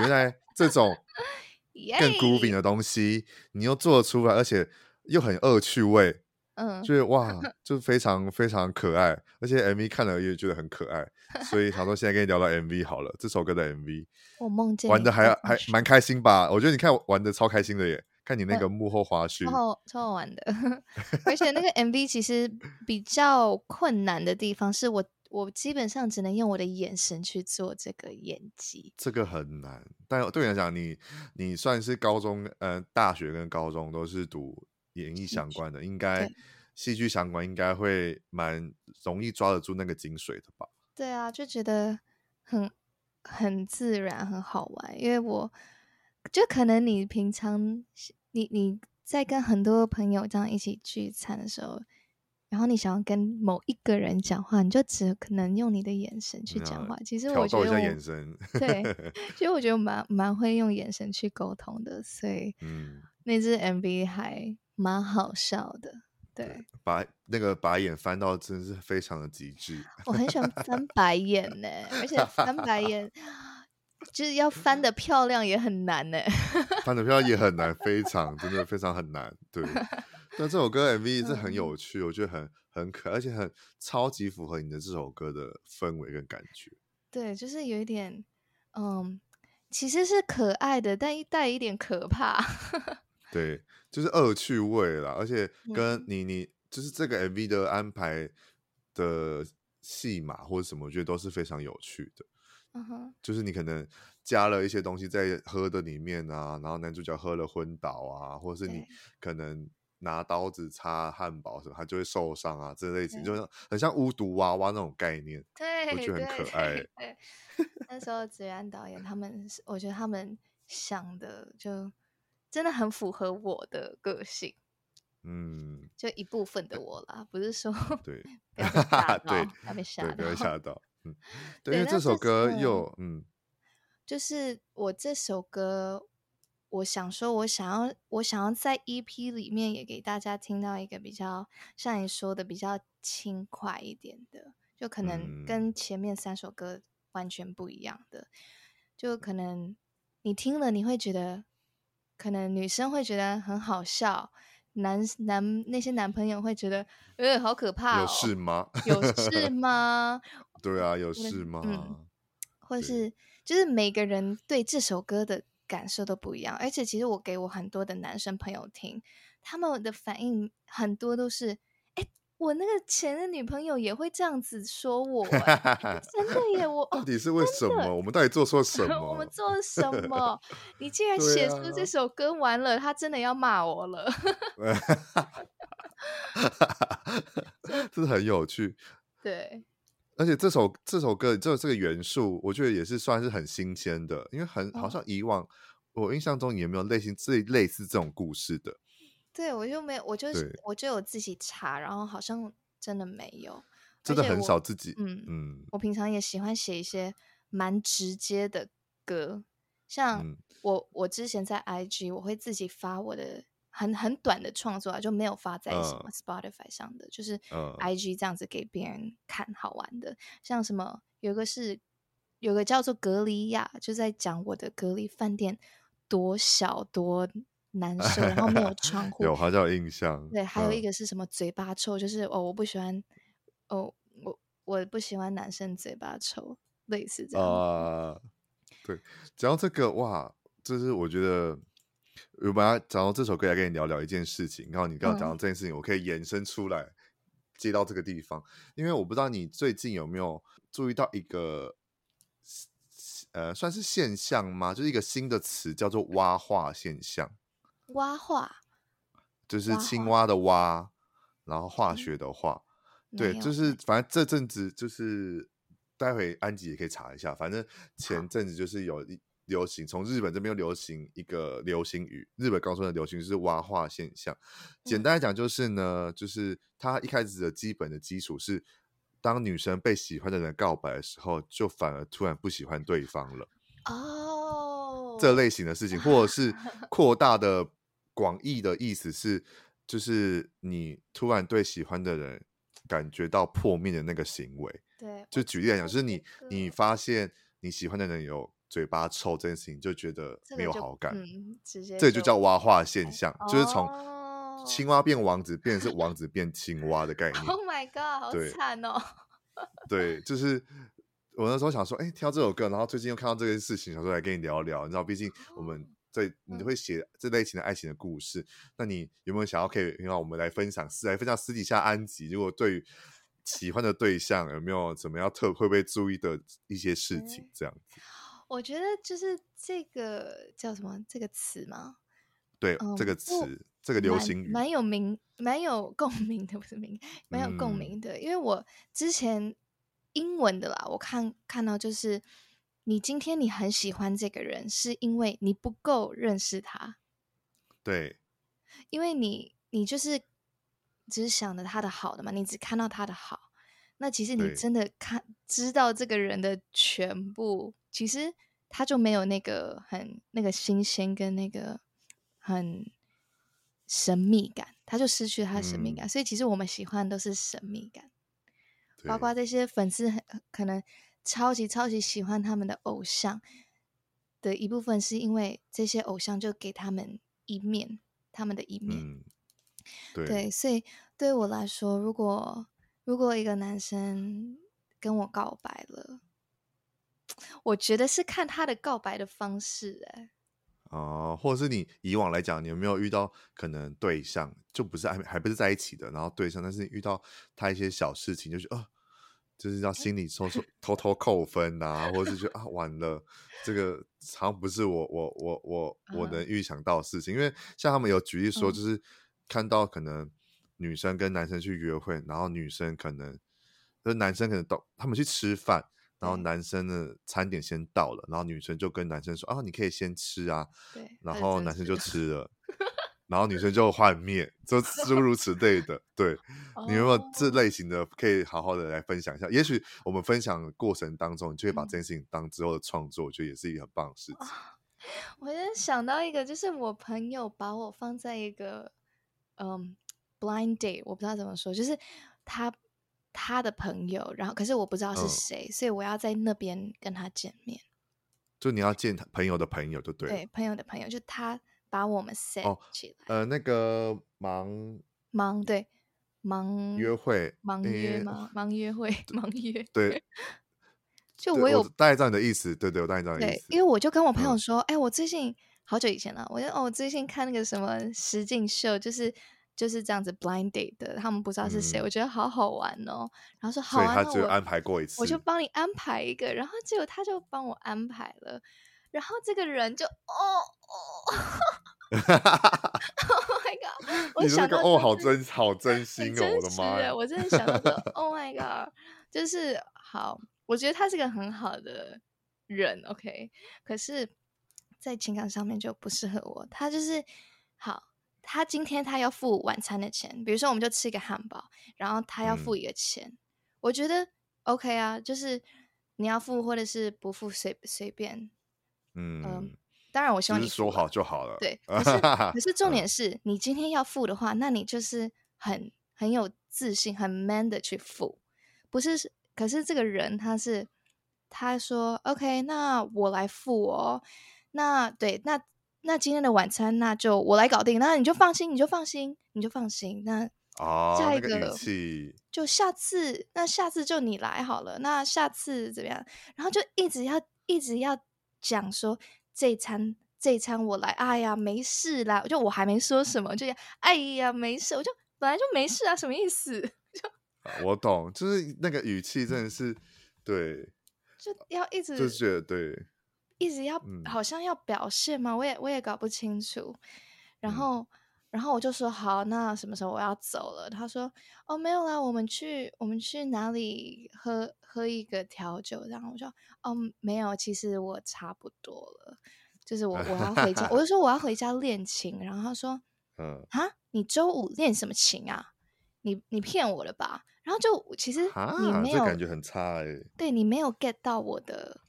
原来这种 更 grooving 的东西你又做得出来，而且又很恶趣味。嗯，就是哇，就是非常非常可爱，而且 MV 看了也觉得很可爱，所以想说现在跟你聊到 MV 好了，这首歌的 MV，我梦见玩的还还蛮开心吧？我觉得你看玩的超开心的耶，看你那个幕后花絮，超好超好玩的，而且那个 MV 其实比较困难的地方是我我基本上只能用我的眼神去做这个演技，这个很难。但对你来讲，你你算是高中，呃，大学跟高中都是读。演艺相关的，应该戏剧相关，应该会蛮容易抓得住那个精髓的吧？对啊，就觉得很很自然，很好玩。因为我就可能你平常你你在跟很多朋友这样一起聚餐的时候，然后你想要跟某一个人讲话，你就只可能用你的眼神去讲话。其实我觉得我眼神对，其实我觉得蛮蛮会用眼神去沟通的，所以嗯，那只 MV 还。蛮好笑的，对，把那个白眼翻到真是非常的极致。我很喜欢翻白眼呢，而且翻白眼就是要翻的漂亮也很难呢。翻的漂亮也很难，非常真的非常很难。对，但这首歌 MV 是 很有趣，嗯、我觉得很很可爱，而且很超级符合你的这首歌的氛围跟感觉。对，就是有一点，嗯，其实是可爱的，但一带一点可怕。对，就是恶趣味啦，而且跟你你就是这个 MV 的安排的戏码或者什么，我觉得都是非常有趣的。嗯哼，就是你可能加了一些东西在喝的里面啊，然后男主角喝了昏倒啊，或者是你可能拿刀子插汉堡什么，他就会受伤啊，这类型就是很像巫毒娃娃那种概念，对，我觉得很可爱。对，对那时候子然导演他们，我觉得他们想的就。真的很符合我的个性，嗯，就一部分的我啦，不是说 对，不要被吓到，对，不要被吓到，不要吓到，嗯，对，因为这首歌又嗯，就是我这首歌，我想说，我想要，我想要在 EP 里面也给大家听到一个比较像你说的比较轻快一点的，就可能跟。前面三首歌完全不一样的，嗯、就可。能你听了你会觉得，可能女生会觉得很好笑，男男那些男朋友会觉得，呃，好可怕、哦，有事吗？有事 吗？对啊，有事吗？嗯或是就是每个人对这首歌的感受都不一样，而且其实我给我很多的男生朋友听，他们的反应很多都是，哎，我那个前任女朋友也会这样子说我，真的耶，我到底是为什么？我们到底做错什么？我们做了什么？你竟然写出这首歌完了，他真的要骂我了，这 是很有趣，对。而且这首这首歌这这个元素，我觉得也是算是很新鲜的，因为很好像以往、哦、我印象中也没有类型最类似这种故事的。对，我就没有，我就是我就有自己查，然后好像真的没有，真的很少自己。嗯嗯，我平常也喜欢写一些蛮直接的歌，像我、嗯、我之前在 IG 我会自己发我的。很很短的创作啊，就没有发在什么 Spotify 上的，uh, 就是 IG 这样子给别人看好玩的。Uh, 像什么有个是有个叫做格里亚，就在讲我的隔离饭店多小多难 受，然后没有窗户。有，好像有印象。对，还有一个是什么嘴巴臭，就是哦，我不喜欢哦，我我不喜欢男生嘴巴臭，类似这样。啊，uh, 对，讲到这个哇，就是我觉得。我本来讲到这首歌来跟你聊聊一件事情，然后你刚刚讲到这件事情，我可以延伸出来接到这个地方，因为我不知道你最近有没有注意到一个呃，算是现象吗？就是一个新的词叫做“蛙化现象”。蛙化就是青蛙的蛙，然后化学的化。嗯、对，就是反正这阵子就是，待会安吉也可以查一下，反正前阵子就是有一。流行从日本这边又流行一个流行语，日本高中的流行就是蛙化现象。简单来讲就是呢，就是它一开始的基本的基础是，当女生被喜欢的人告白的时候，就反而突然不喜欢对方了。哦，这类型的事情，或者是 扩大的广义的意思是，就是你突然对喜欢的人感觉到破灭的那个行为。对，就举例来讲，就是你你发现你喜欢的人有。嘴巴臭这件事情就觉得没有好感，嗯、就这就叫蛙化现象，哎、就是从青蛙变王子，变成是 王子变青蛙的概念。Oh my god，好惨哦！对，就是我那时候想说，哎，听到这首歌，然后最近又看到这件事情，想说来跟你聊聊。你知道，毕竟我们 在你会写这类型的爱情的故事，嗯、那你有没有想要可以让我们来分享，是来分享私底下安吉，如果对于喜欢的对象有没有怎么样特会不会注意的一些事情，这样子。我觉得就是这个叫什么这个词吗？对，嗯、这个词，这个流行语，蛮有名，蛮有共鸣的，不是名，蛮有共鸣的。嗯、因为我之前英文的啦，我看看到就是，你今天你很喜欢这个人，是因为你不够认识他。对，因为你你就是只是想着他的好的嘛，你只看到他的好。那其实你真的看知道这个人的全部，其实他就没有那个很那个新鲜跟那个很神秘感，他就失去他的神秘感。嗯、所以其实我们喜欢的都是神秘感，包括这些粉丝很可能超级超级喜欢他们的偶像的一部分，是因为这些偶像就给他们一面，他们的一面。嗯、对，对，所以对我来说，如果如果一个男生跟我告白了，我觉得是看他的告白的方式，哎，哦，或者是你以往来讲，你有没有遇到可能对象就不是还还不是在一起的，然后对象，但是遇到他一些小事情，就是呃，就是要心里偷偷偷偷扣分啊，或者是觉得啊完了，这个好像不是我我我我我能预想到的事情，因为像他们有举例说，就是看到可能。女生跟男生去约会，然后女生可能，就是男生可能到他们去吃饭，然后男生的餐点先到了，然后女生就跟男生说：“啊，你可以先吃啊。”对，然后男生就吃了。然后女生就幻灭，就诸如此类的。对，你有没有这类型的可以好好的来分享一下？也许我们分享的过程当中，你就会把这件事情当之后的创作，我觉得也是一个很棒的事情。我就想到一个，就是我朋友把我放在一个嗯 blind date，我不知道怎么说，就是他他的朋友，然后可是我不知道是谁，嗯、所以我要在那边跟他见面。就你要见他朋友的朋友，就对。对，朋友的朋友，就他把我们 set 起来。哦、呃，那个忙忙对忙约会，忙约吗？忙约会，忙约对。就我有大概知道你的意思，对对，我大概知道你的意思。对，因为我就跟我朋友说，哎、嗯，我最近好久以前了，我就哦，我最近看那个什么实境秀，就是就是这样子 blind date 的，他们不知道是谁，嗯、我觉得好好玩哦。然后说好玩，他只有安排过一次，我就帮你安排一个，然后结果他就帮我安排了，然后这个人就哦哦，Oh my god！我想到哦，好真好真心哦，我的妈呀！我真的想到说，Oh my god！就是好。我觉得他是个很好的人，OK，可是，在情感上面就不适合我。他就是好，他今天他要付晚餐的钱，比如说我们就吃一个汉堡，然后他要付一个钱，嗯、我觉得 OK 啊，就是你要付或者是不付随随便，嗯、呃，当然我希望你说好就好了，对。可是可是重点是你今天要付的话，那你就是很很有自信、很 man 的去付，不是。可是这个人他是他说 OK，那我来付哦。那对，那那今天的晚餐那就我来搞定。那你就放心，你就放心，你就放心。那哦下一个、哦、就下次，那下次就你来好了。那下次怎么样？然后就一直要一直要讲说这餐这餐我来。哎呀，没事啦，就我还没说什么，就哎呀没事，我就本来就没事啊，什么意思？我懂，就是那个语气真的是，对，就要一直就觉得对，一直要、嗯、好像要表现嘛，我也我也搞不清楚。然后、嗯，然后我就说好，那什么时候我要走了？他说哦，没有啦，我们去我们去哪里喝喝一个调酒？然后我说哦，没有，其实我差不多了，就是我我要回家，我就说我要回家练琴。然后他说 嗯啊，你周五练什么琴啊？你你骗我了吧？然后就其实你没有，这感觉很差哎、欸。对，你没有 get 到我的，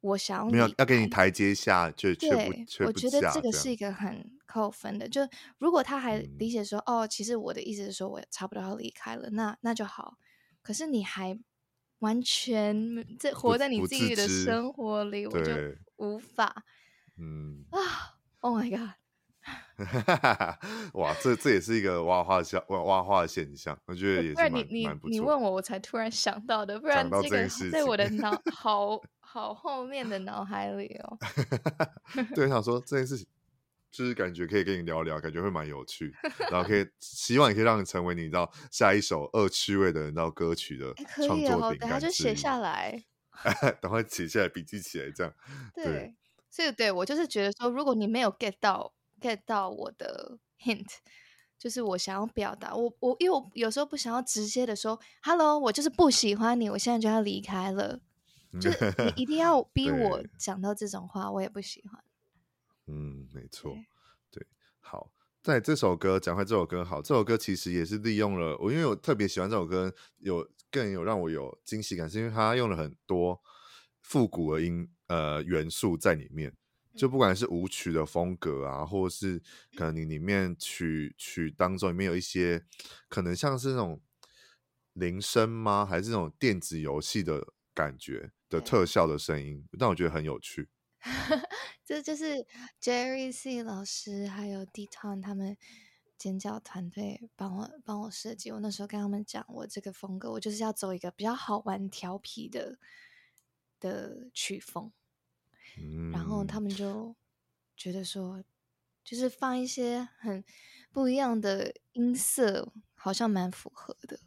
我想要没有要给你台阶下，就却不却不，我觉得这个是一个很扣分的。就如果他还理解说、嗯，哦，其实我的意思是说我差不多要离开了，那那就好。可是你还完全在活在你自己的生活里，我就无法。嗯啊，Oh my God！哇，这这也是一个挖花的挖挖花的现象，我觉得也是蛮蛮不错。你问我，我才突然想到的，不然这个在我的脑 好好后面的脑海里哦。对，我想说这件事情，就是感觉可以跟你聊聊，感觉会蛮有趣，然后可以希望也可以让你成为你知道下一首恶趣味的人道歌曲的创作灵感。等下就 写下来，等会写下来笔记起来，这样对。对，所以对我就是觉得说，如果你没有 get 到。get 到我的 hint，就是我想要表达，我我因为我有时候不想要直接的说，hello，我就是不喜欢你，我现在就要离开了，就是你一定要 逼我讲到这种话，我也不喜欢。嗯，没错，对，好，在这首歌讲回这首歌，好，这首歌其实也是利用了我，因为我特别喜欢这首歌，有更有让我有惊喜感，是因为它用了很多复古的音呃元素在里面。就不管是舞曲的风格啊，或者是可能你里面曲曲当中里面有一些可能像是那种铃声吗？还是那种电子游戏的感觉的特效的声音，但我觉得很有趣。这就是 Jerry C 老师还有 D-Ton 他们尖叫团队帮我帮我设计。我那时候跟他们讲，我这个风格我就是要走一个比较好玩调皮的的曲风。然后他们就觉得说，就是放一些很不一样的音色，好像蛮符合的。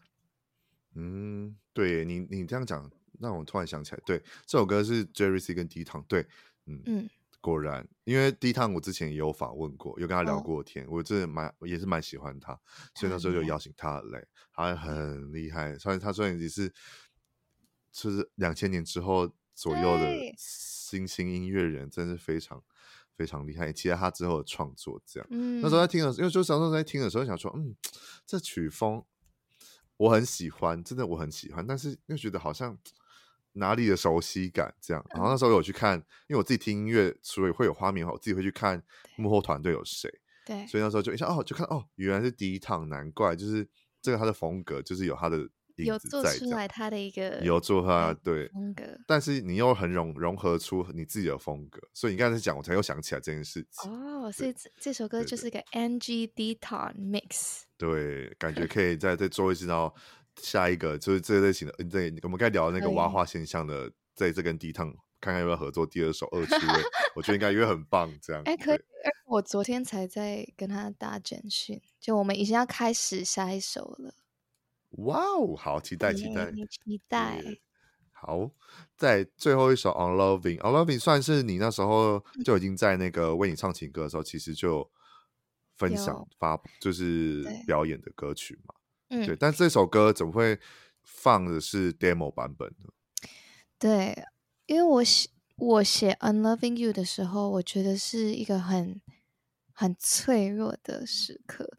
嗯，对你，你这样讲，让我突然想起来，对，这首歌是 Jerry C 跟 D-Ton，对，嗯嗯，果然，因为 D-Ton 我之前也有访问过，有跟他聊过天，哦、我真的蛮也是蛮喜欢他，所以那时候就邀。请他来，他很厉害，虽然他虽然也是，就是两千年之后左右的。新兴音乐人真是非常非常厉害，也期待他之后的创作。这样，嗯，那时候在听的时候，因为就小时候在听的时候想说，嗯，这曲风我很喜欢，真的我很喜欢，但是又觉得好像哪里的熟悉感这样。然后那时候有去看，因为我自己听音乐，所以会有画面，我自己会去看幕后团队有谁。对，所以那时候就一下哦，就看哦，原来是 D-Town，难怪就是这个他的风格就是有他的有做出来他的一个有做他对风格，但是你又很融融合出你自己的风格，所以你刚才讲，我才又想起来这件事情哦。所以这这首歌就是个 NG D-Town mix，对，感觉可以再再做一次，然后下一个就是这类型的，对，我们该聊那个挖化现象的，在这跟 D-Town 看看要不要合作第二首二区位，我觉得应该也会很棒，这样。哎，可以。我昨天才在跟他打简讯，就我们已经要开始下一首了。哇哦，好期待，期待，期待。好，在最后一首《Unloving》，《Unloving》算是你那时候就已经在那个为你唱情歌的时候，其实就分享发就是表演的歌曲嘛。嗯，对。但这首歌怎么会放的是 demo 版本呢？对，因为我写我写《Unloving You》的时候，我觉得是一个很。很脆弱的时刻，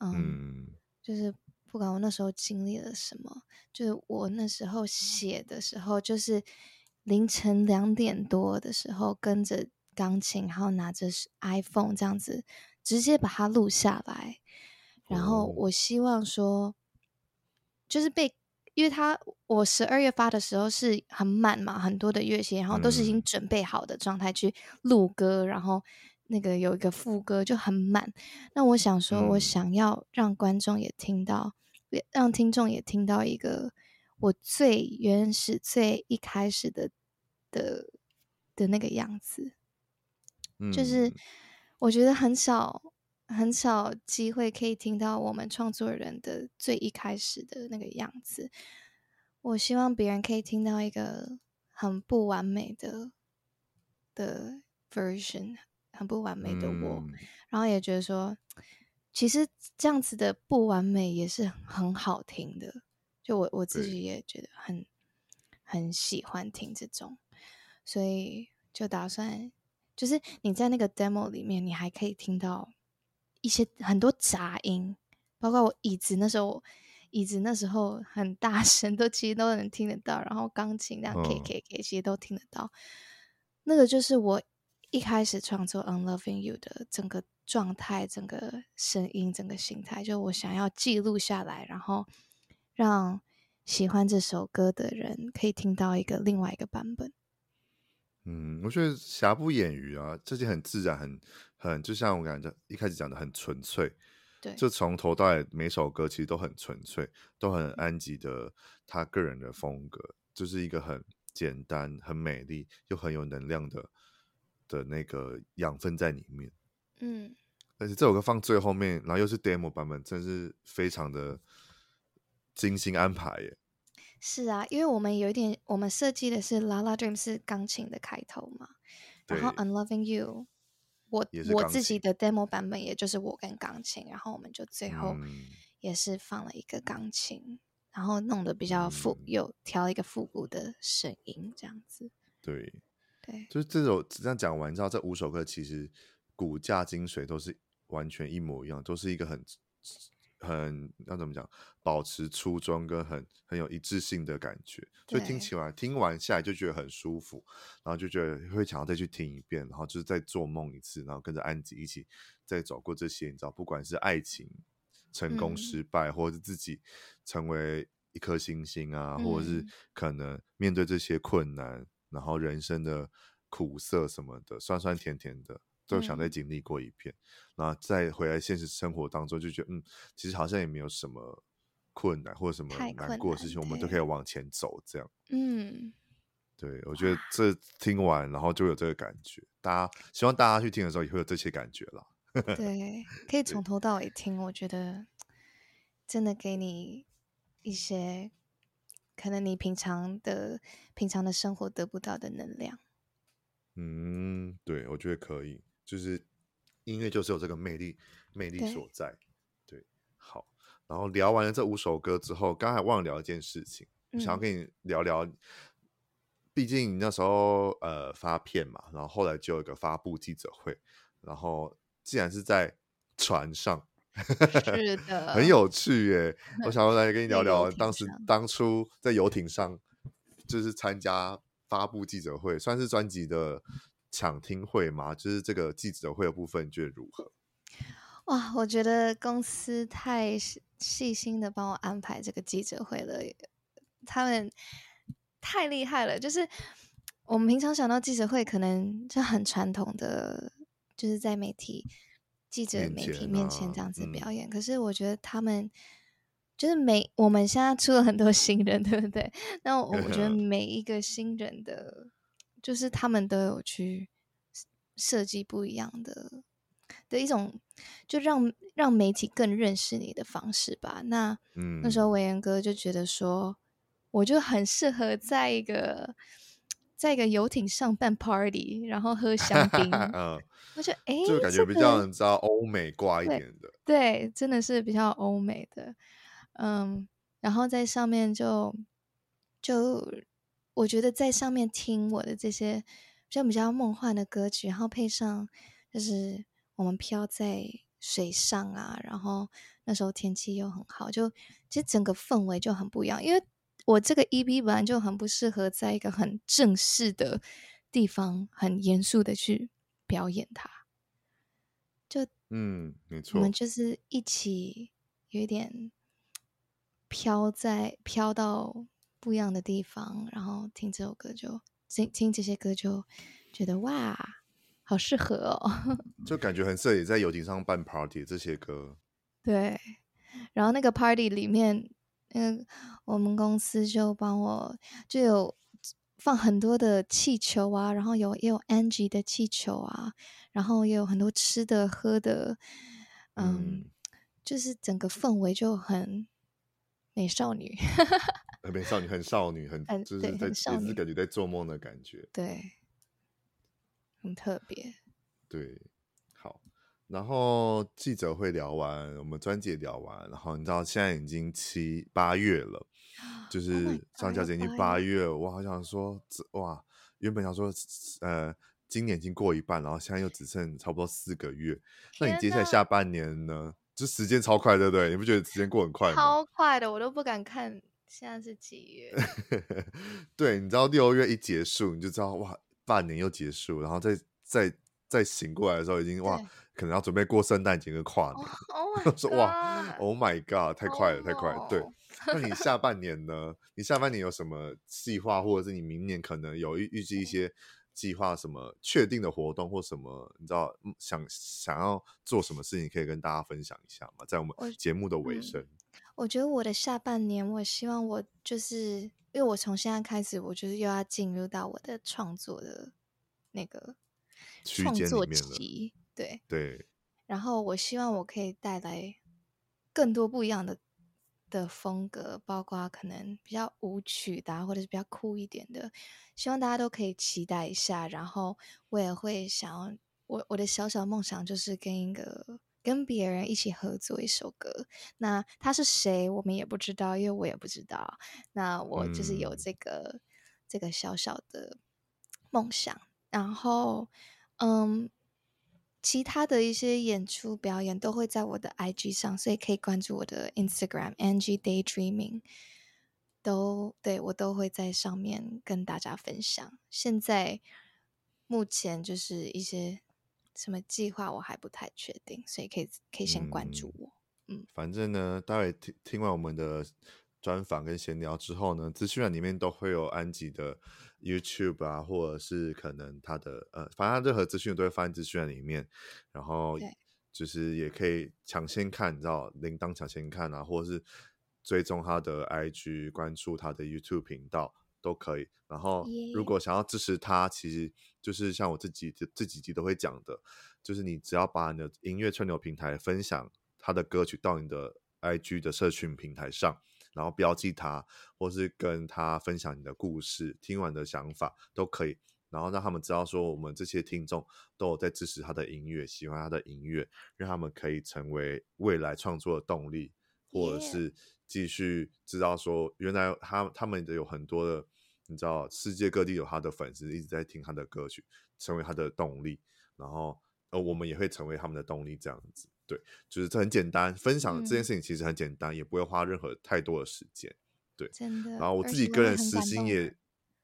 嗯，嗯，就是不管我那时候经历了什么，就是我那时候写的时候，就是凌晨两点多的时候，跟着钢琴，然后拿着 iPhone 这样子，直接把它录下来。然后我希望说，就是被，因为他我十二月发的时候是很满嘛，很多的乐器，然后都是已经准备好的状态去录歌，然后。那个有一个副歌就很满，那我想说，我想要让观众也听到，嗯、让听众也听到一个我最原始、最一开始的的的那个样子，嗯、就是我觉得很少很少机会可以听到我们创作人的最一开始的那个样子。我希望别人可以听到一个很不完美的的 version。很不完美的我，嗯、然后也觉得说，其实这样子的不完美也是很好听的。就我我自己也觉得很很喜欢听这种，所以就打算，就是你在那个 demo 里面，你还可以听到一些很多杂音，包括我椅子那时候，椅子那时候很大声，都其实都能听得到。然后钢琴那样 K K K，其实都听得到。嗯、那个就是我。一开始创作《Unloving You》的整个状态、整个声音、整个形态，就我想要记录下来，然后让喜欢这首歌的人可以听到一个另外一个版本。嗯，我觉得瑕不掩瑜啊，这些很自然，很很就像我感觉一开始讲的很纯粹。对，就从头到尾每首歌其实都很纯粹，都很安吉的他个人的风格，就是一个很简单、很美丽又很有能量的。的那个养分在里面，嗯，而且这首歌放最后面，然后又是 demo 版本，真是非常的精心安排耶。是啊，因为我们有一点，我们设计的是《La La Dream》是钢琴的开头嘛，然后《Unloving You》，我我自己的 demo 版本也就是我跟钢琴，然后我们就最后也是放了一个钢琴，嗯、然后弄得比较复，嗯、有调一个复古的声音，这样子，对。对，就是这首这样讲完之后，这五首歌其实骨架精髓都是完全一模一样，都是一个很很要怎么讲，保持初衷跟很很有一致性的感觉，所以听起来听完下来就觉得很舒服，然后就觉得会想要再去听一遍，然后就是再做梦一次，然后跟着安吉一起再走过这些，你知道，不管是爱情成功失败，嗯、或者是自己成为一颗星星啊，嗯、或者是可能面对这些困难。然后人生的苦涩什么的，酸酸甜甜的，都想再经历过一遍，嗯、然后再回来现实生活当中，就觉得嗯，其实好像也没有什么困难或者什么难过的事情，我们都可以往前走，这样。嗯，对，我觉得这听完，然后就有这个感觉。大家希望大家去听的时候也会有这些感觉啦。对，可以从头到尾听，我觉得真的给你一些。可能你平常的平常的生活得不到的能量，嗯，对，我觉得可以，就是音乐就是有这个魅力，魅力所在，对，对，好，然后聊完了这五首歌之后，刚才忘了聊一件事情，想要跟你聊聊毕竟那时候呃发片嘛，然后后来就有一个发布记者会，然后既然是在船上，是的，很有趣耶。我想要来跟你聊聊当时当初在游艇上，就是参加发布记者会，算是专辑的抢听会吗，就是这个记者会的部分，你觉得如何？哇，我觉得公司太细心的帮我安排这个记者会了，他们太厉害了。就是我们平常想到记者会，可能就很传统的，就是在媒体记者媒体面前这样子表演。啊嗯、可是我觉得他们就是每我们现在出了很多新人，对不对？那我觉得 每一个新人的，就是他们都有去设计不一样的。的一种，就让让媒体更认识你的方式吧。那、嗯、那时候维言哥就觉得说，我就很适合在一个在一个游艇上办 party，然后喝香槟。嗯，我觉得哎，就感觉比较你知道欧美挂一点的对。对，真的是比较欧美的。嗯，然后在上面就就我觉得在上面听我的这些比较比较梦幻的歌曲，然后配上就是。我们飘在水上啊，然后那时候天气又很好，就其实整个氛围就很不一样。因为我这个 EP 本来就很不适合在一个很正式的地方，很严肃的去表演它。就嗯，没错，我们就是一起有一点飘在飘到不一样的地方，然后听这首歌就，听听这些歌，就觉得哇。好适合哦，就感觉很适合在游艇上办 party 这些歌。对，然后那个 party 里面，嗯，我们公司就帮我就有放很多的气球啊，然后有也有 Angie 的气球啊，然后也有很多吃的喝的，嗯，嗯就是整个氛围就很美少女，很美少女，很少女，很就是在也是感觉在做梦的感觉，对。很特别，对，好，然后记者会聊完，我们专辑也聊完，然后你知道现在已经七八月了，就 是上架已经八月，我好想说，哇，原本想说，呃，今年已经过一半，然后现在又只剩差不多四个月，那你接下来下半年呢？就时间超快，对不对？你不觉得时间过很快吗？超快的，我都不敢看现在是几月。对，你知道六月一结束，你就知道哇。半年又结束，然后再再再醒过来的时候，已经哇，可能要准备过圣诞节跟跨年。Oh, 说哇，Oh my God，太快了，oh, 太快了。对，那你下半年呢？你下半年有什么计划，或者是你明年可能有预预计一些计划，什么确定的活动或什么？你知道想想要做什么事情，可以跟大家分享一下吗？在我们节目的尾声，嗯，我觉得我的下半年，我希望我就是。因为我从现在开始，我就是又要进入到我的创作的那个创作期，对对。然后我希望我可以带来更多不一样的的风格，包括可能比较舞曲的，或者是比较酷一点的，希望大家都可以期待一下。然后我也会想要，我我的小小梦想就是跟一个。跟别人一起合作一首歌，那他是谁，我们也不知道，因为我也不知道。那我就是有这个、嗯、这个小小的梦想，然后嗯，其他的一些演出表演都会在我的 IG 上，所以可以关注我的 Instagram Angie Daydreaming，都对我都会在上面跟大家分享。现在目前就是一些。什么计划我还不太确定，所以可以可以先关注我。嗯，嗯，反正呢，待会听听完我们的专访跟闲聊之后呢，资讯栏里面都会有安吉的 YouTube 啊，或者是可能他的呃，反正他任何资讯都会放在资讯栏里面。然后就是也可以抢先看，你知道铃铛抢先看啊，或者是追踪他的 IG，关注他的 YouTube 频道。都可以。然后，如果想要支持他，其实就是像我自己这这几集都会讲的，就是你只要把你的音乐串流平台分享他的歌曲到你的 IG 的社群平台上，然后标记他，或是跟他分享你的故事、听完的想法都可以，然后让他们知道说我们这些听众都有在支持他的音乐，喜欢他的音乐，让他们可以成为未来创作的动力，或者是继续知道说原来他他们的有很多的。你知道世界各地有他的粉丝一直在听他的歌曲，成为他的动力，然后呃我们也会成为他们的动力，这样子。对，就是这很简单，分享这件事情其实很简单，嗯、也不会花任何太多的时间。对，真的。然后我自己个人私心也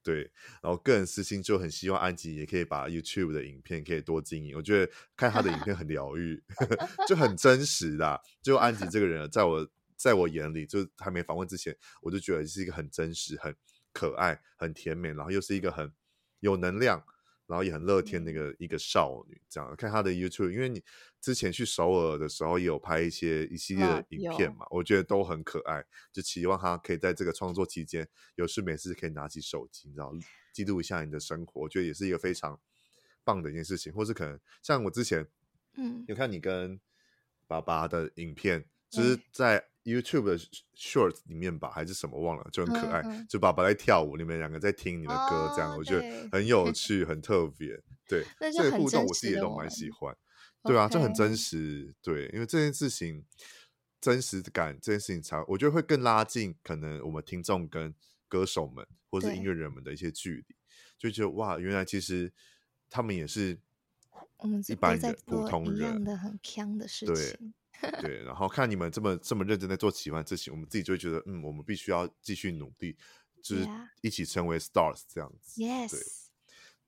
对，然后个人私心就很希望安吉也可以把 YouTube 的影片可以多经营。我觉得看他的影片很疗愈，就很真实的。就安吉这个人，在我在我眼里，就还没访问之前，我就觉得是一个很真实、很可爱、很甜美，然后又是一个很有能量。然后也很乐天的一个一个少女，这样看她的 YouTube，因为你之前去首尔的时候也有拍一些一系列的影片嘛，我觉得都很可爱，就期望她可以在这个创作期间有事没事可以拿起手机，你知道记录一下你的生活，我觉得也是一个非常棒的一件事情，或是可能像我之前，嗯，有看你跟爸爸的影片，就是在。YouTube 的 Shorts 里面吧，还是什么忘了，就很可爱。嗯嗯、就爸爸在跳舞，你们两个在听你的歌，这样、哦、我觉得很有 趣，很特别。对，这个互动我自己也都蛮喜欢。对啊，就很真实。对，因为这件事情真实感，这件事情才我觉得会更拉近可能我们听众跟歌手们或是音乐人们的一些距离。就觉得哇，原来其实他们也是我们一般人、普通人的很锵的事情。对。然后看你们这么这么认真在做奇幻之行，我们自己就会觉得，嗯，我们必须要继续努力，就是一起成为 stars 这样子。Yes，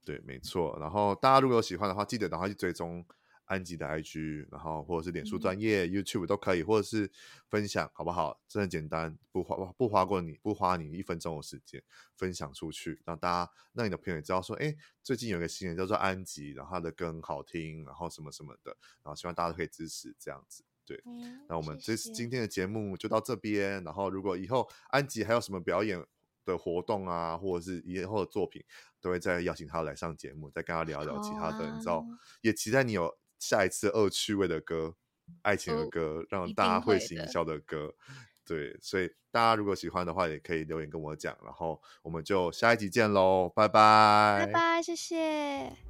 对，对，没错。然后大家如果有喜欢的话，记得赶快去追踪安吉的 IG，然后或者是脸书专业、嗯、YouTube 都可以，或者是分享，好不好？真的简单，不花不花过你不花你一分钟的时间，分享出去，让大家让你的朋友也知道说，哎，最近有一个新人叫做安吉，然后他的歌很好听，然后什么什么的，然后希望大家都可以支持这样子。对，那我们这次今天的节目就到这边。然后，如果以后安吉还有什么表演的活动啊，或者是以后的作品，都会再邀请他来上节目，再跟他聊聊其他的。啊、你知道，也期待你有下一次恶趣味的歌、爱情的歌，哦、让大家会心一笑的歌。对，所以大家如果喜欢的话，也可以留言跟我讲。然后我们就下一集见喽，拜拜，拜拜，谢谢。